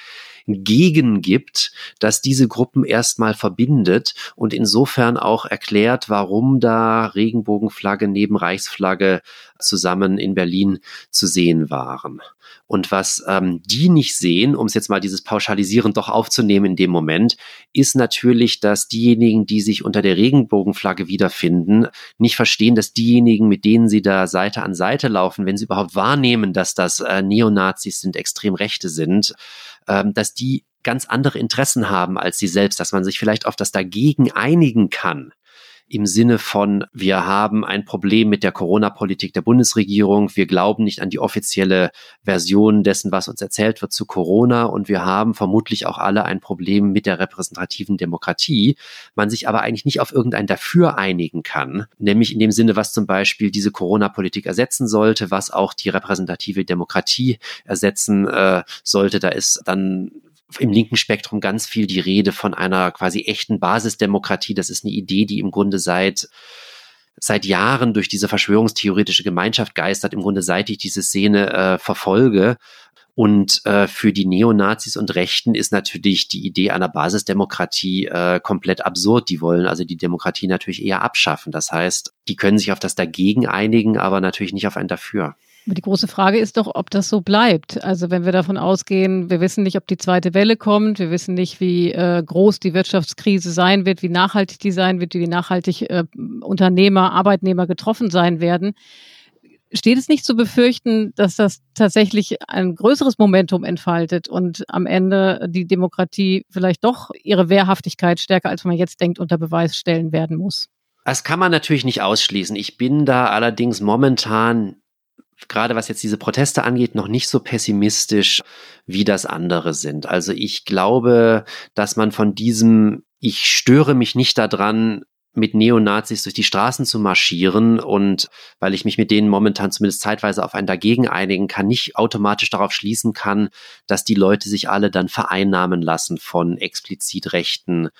gegen gibt, dass diese Gruppen erstmal verbindet und insofern auch erklärt, warum da Regenbogenflagge neben Reichsflagge zusammen in Berlin zu sehen waren. Und was ähm, die nicht sehen, um es jetzt mal dieses Pauschalisieren doch aufzunehmen in dem Moment, ist natürlich, dass diejenigen, die sich unter der Regenbogenflagge wiederfinden, nicht verstehen, dass diejenigen, mit denen sie da Seite an Seite laufen, wenn sie überhaupt wahrnehmen, dass das äh, Neonazis sind, extrem Rechte sind, ähm, dass die ganz andere Interessen haben als sie selbst, dass man sich vielleicht auf das dagegen einigen kann im Sinne von, wir haben ein Problem mit der Corona-Politik der Bundesregierung, wir glauben nicht an die offizielle Version dessen, was uns erzählt wird zu Corona. Und wir haben vermutlich auch alle ein Problem mit der repräsentativen Demokratie, man sich aber eigentlich nicht auf irgendein Dafür einigen kann, nämlich in dem Sinne, was zum Beispiel diese Corona-Politik ersetzen sollte, was auch die repräsentative Demokratie ersetzen äh, sollte. Da ist dann im linken Spektrum ganz viel die Rede von einer quasi echten Basisdemokratie. Das ist eine Idee, die im Grunde seit seit Jahren durch diese verschwörungstheoretische Gemeinschaft geistert, im Grunde seit ich diese Szene äh, verfolge Und äh, für die Neonazis und Rechten ist natürlich die Idee einer Basisdemokratie äh, komplett absurd. Die wollen also die Demokratie natürlich eher abschaffen. Das heißt, die können sich auf das Dagegen einigen, aber natürlich nicht auf ein Dafür. Aber die große Frage ist doch, ob das so bleibt. Also wenn wir davon ausgehen, wir wissen nicht, ob die zweite Welle kommt, wir wissen nicht, wie äh, groß die Wirtschaftskrise sein wird, wie nachhaltig die sein wird, wie nachhaltig äh, Unternehmer, Arbeitnehmer getroffen sein werden. Steht es nicht zu befürchten, dass das tatsächlich ein größeres Momentum entfaltet und am Ende die Demokratie vielleicht doch ihre Wehrhaftigkeit stärker, als man jetzt denkt, unter Beweis stellen werden muss? Das kann man natürlich nicht ausschließen. Ich bin da allerdings momentan gerade was jetzt diese Proteste angeht, noch nicht so pessimistisch, wie das andere sind. Also ich glaube, dass man von diesem, ich störe mich nicht daran, mit Neonazis durch die Straßen zu marschieren und weil ich mich mit denen momentan zumindest zeitweise auf ein Dagegen einigen kann, nicht automatisch darauf schließen kann, dass die Leute sich alle dann vereinnahmen lassen von explizit rechten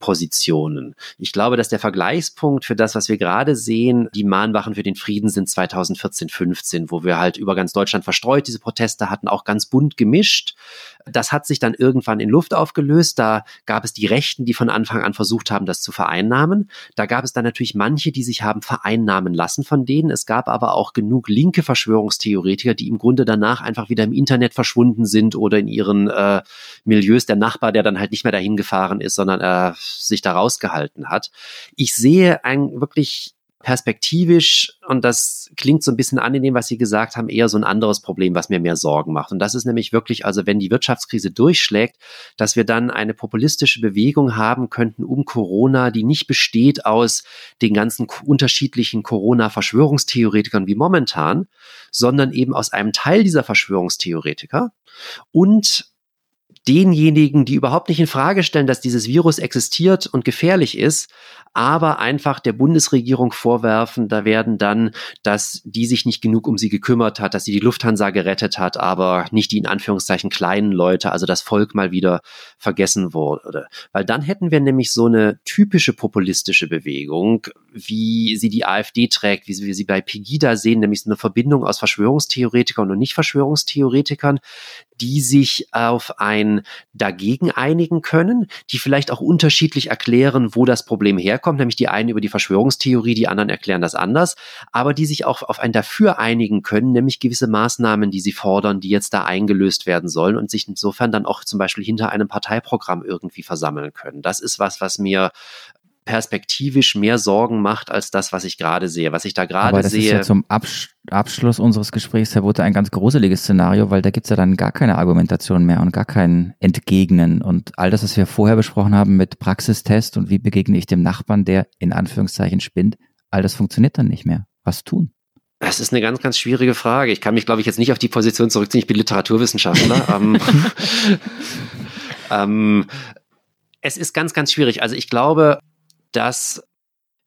Positionen. Ich glaube, dass der Vergleichspunkt für das, was wir gerade sehen, die Mahnwachen für den Frieden sind 2014, 15, wo wir halt über ganz Deutschland verstreut diese Proteste hatten, auch ganz bunt gemischt. Das hat sich dann irgendwann in Luft aufgelöst. Da gab es die Rechten, die von Anfang an versucht haben, das zu vereinnahmen. Da gab es dann natürlich manche, die sich haben vereinnahmen lassen von denen. Es gab aber auch genug linke Verschwörungstheoretiker, die im Grunde danach einfach wieder im Internet verschwunden sind oder in ihren äh, Milieus. Der Nachbar, der dann halt nicht mehr dahin gefahren ist, sondern äh, sich da rausgehalten hat. Ich sehe ein wirklich perspektivisch, und das klingt so ein bisschen an in dem, was Sie gesagt haben, eher so ein anderes Problem, was mir mehr Sorgen macht. Und das ist nämlich wirklich, also wenn die Wirtschaftskrise durchschlägt, dass wir dann eine populistische Bewegung haben könnten um Corona, die nicht besteht aus den ganzen unterschiedlichen Corona-Verschwörungstheoretikern wie momentan, sondern eben aus einem Teil dieser Verschwörungstheoretiker und denjenigen, die überhaupt nicht in Frage stellen, dass dieses Virus existiert und gefährlich ist, aber einfach der Bundesregierung vorwerfen, da werden dann, dass die sich nicht genug um sie gekümmert hat, dass sie die Lufthansa gerettet hat, aber nicht die in Anführungszeichen kleinen Leute, also das Volk mal wieder vergessen wurde. Weil dann hätten wir nämlich so eine typische populistische Bewegung, wie sie die AfD trägt, wie wir sie bei Pegida sehen, nämlich so eine Verbindung aus Verschwörungstheoretikern und Nicht-Verschwörungstheoretikern, die sich auf ein Dagegen einigen können, die vielleicht auch unterschiedlich erklären, wo das Problem herkommt, nämlich die einen über die Verschwörungstheorie, die anderen erklären das anders, aber die sich auch auf ein Dafür einigen können, nämlich gewisse Maßnahmen, die sie fordern, die jetzt da eingelöst werden sollen und sich insofern dann auch zum Beispiel hinter einem Parteiprogramm irgendwie versammeln können. Das ist was, was mir perspektivisch mehr Sorgen macht als das, was ich gerade sehe. Was ich da gerade sehe. Ist ja zum Absch Abschluss unseres Gesprächs, Herr Butte, ein ganz gruseliges Szenario, weil da gibt's ja dann gar keine Argumentation mehr und gar kein Entgegnen. Und all das, was wir vorher besprochen haben mit Praxistest und wie begegne ich dem Nachbarn, der in Anführungszeichen spinnt, all das funktioniert dann nicht mehr. Was tun? Das ist eine ganz, ganz schwierige Frage. Ich kann mich, glaube ich, jetzt nicht auf die Position zurückziehen. Ich bin Literaturwissenschaftler. ähm, ähm, es ist ganz, ganz schwierig. Also ich glaube, dass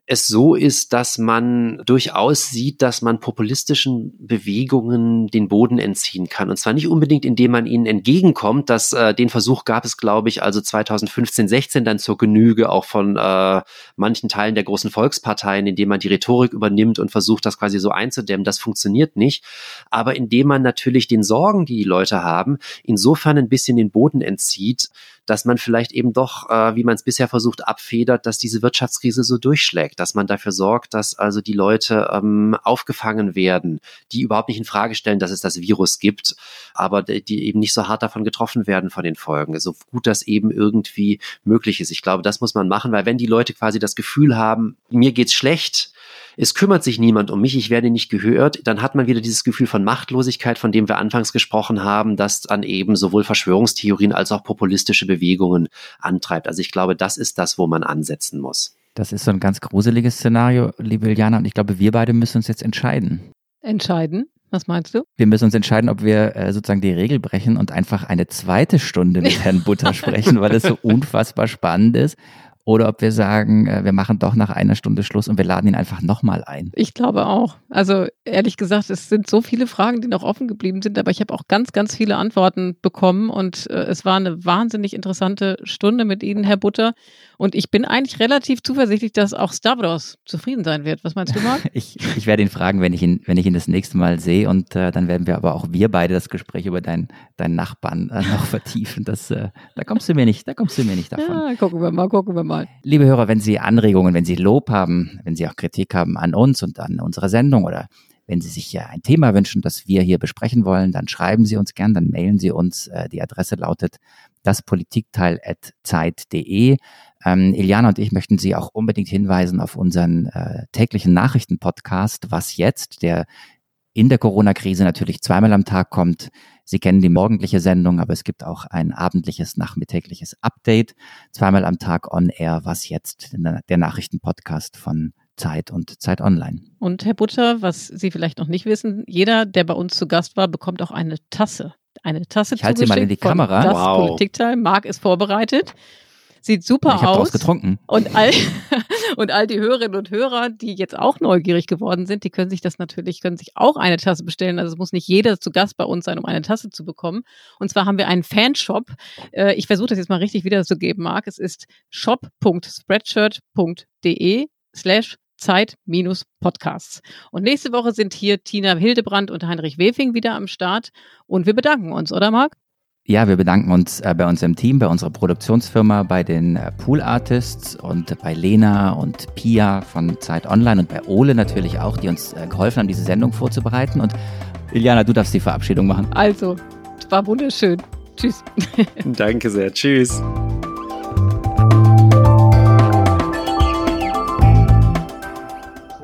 es so ist, dass man durchaus sieht, dass man populistischen Bewegungen den Boden entziehen kann. Und zwar nicht unbedingt, indem man ihnen entgegenkommt. dass äh, den Versuch gab es, glaube ich, also 2015, 16 dann zur Genüge auch von äh, manchen Teilen der großen Volksparteien, indem man die Rhetorik übernimmt und versucht, das quasi so einzudämmen. Das funktioniert nicht. Aber indem man natürlich den Sorgen, die die Leute haben, insofern ein bisschen den Boden entzieht, dass man vielleicht eben doch, äh, wie man es bisher versucht, abfedert, dass diese Wirtschaftskrise so durchschlägt, dass man dafür sorgt, dass also die Leute ähm, aufgefangen werden, die überhaupt nicht in Frage stellen, dass es das Virus gibt, aber die eben nicht so hart davon getroffen werden von den Folgen. So gut das eben irgendwie möglich ist. Ich glaube, das muss man machen, weil wenn die Leute quasi das Gefühl haben, mir geht's schlecht, es kümmert sich niemand um mich, ich werde nicht gehört, dann hat man wieder dieses Gefühl von Machtlosigkeit, von dem wir anfangs gesprochen haben, das dann eben sowohl Verschwörungstheorien als auch populistische Bewegungen antreibt. Also ich glaube, das ist das, wo man ansetzen muss. Das ist so ein ganz gruseliges Szenario, liebe Iliana, und ich glaube, wir beide müssen uns jetzt entscheiden. Entscheiden? Was meinst du? Wir müssen uns entscheiden, ob wir äh, sozusagen die Regel brechen und einfach eine zweite Stunde mit Herrn Butter sprechen, weil es so unfassbar spannend ist oder ob wir sagen, äh, wir machen doch nach einer Stunde Schluss und wir laden ihn einfach nochmal ein. Ich glaube auch. Also ehrlich gesagt, es sind so viele Fragen, die noch offen geblieben sind, aber ich habe auch ganz, ganz viele Antworten bekommen und äh, es war eine wahnsinnig interessante Stunde mit Ihnen, Herr Butter. Und ich bin eigentlich relativ zuversichtlich, dass auch Stavros zufrieden sein wird. Was meinst du, Marc? ich, ich werde ihn fragen, wenn ich ihn, wenn ich ihn das nächste Mal sehe. Und äh, dann werden wir aber auch wir beide das Gespräch über deinen, deinen Nachbarn äh, noch vertiefen. Das, äh, da kommst du mir nicht, da kommst du mir nicht davon. Ja, gucken wir mal, gucken wir mal. Liebe Hörer, wenn Sie Anregungen, wenn Sie Lob haben, wenn Sie auch Kritik haben an uns und an unsere Sendung oder wenn Sie sich ja ein Thema wünschen, das wir hier besprechen wollen, dann schreiben Sie uns gern, dann mailen Sie uns. Äh, die Adresse lautet daspolitikteil.zeit.de. Ähm, Iliana und ich möchten Sie auch unbedingt hinweisen auf unseren äh, täglichen Nachrichtenpodcast, was jetzt, der in der Corona-Krise natürlich zweimal am Tag kommt. Sie kennen die morgendliche Sendung, aber es gibt auch ein abendliches, nachmittägliches Update. Zweimal am Tag on air, was jetzt, der Nachrichtenpodcast von Zeit und Zeit Online. Und Herr Butter, was Sie vielleicht noch nicht wissen, jeder, der bei uns zu Gast war, bekommt auch eine Tasse. Eine Tasse ich halte sie mal in die Kamera. Das wow. Politikteil. Marc ist vorbereitet. Sieht super ich aus. getrunken. Und all, und all die Hörerinnen und Hörer, die jetzt auch neugierig geworden sind, die können sich das natürlich, können sich auch eine Tasse bestellen. Also es muss nicht jeder zu Gast bei uns sein, um eine Tasse zu bekommen. Und zwar haben wir einen Fanshop. Äh, ich versuche das jetzt mal richtig wiederzugeben, Marc. Es ist shop.spreadshirt.de slash Zeit-Podcasts. Und nächste Woche sind hier Tina Hildebrand und Heinrich Wefing wieder am Start. Und wir bedanken uns, oder Marc? Ja, wir bedanken uns äh, bei unserem Team, bei unserer Produktionsfirma, bei den äh, Pool Artists und bei Lena und Pia von Zeit Online und bei Ole natürlich auch, die uns äh, geholfen haben, diese Sendung vorzubereiten. Und Iliana, du darfst die Verabschiedung machen. Also, es war wunderschön. Tschüss. Danke sehr. Tschüss.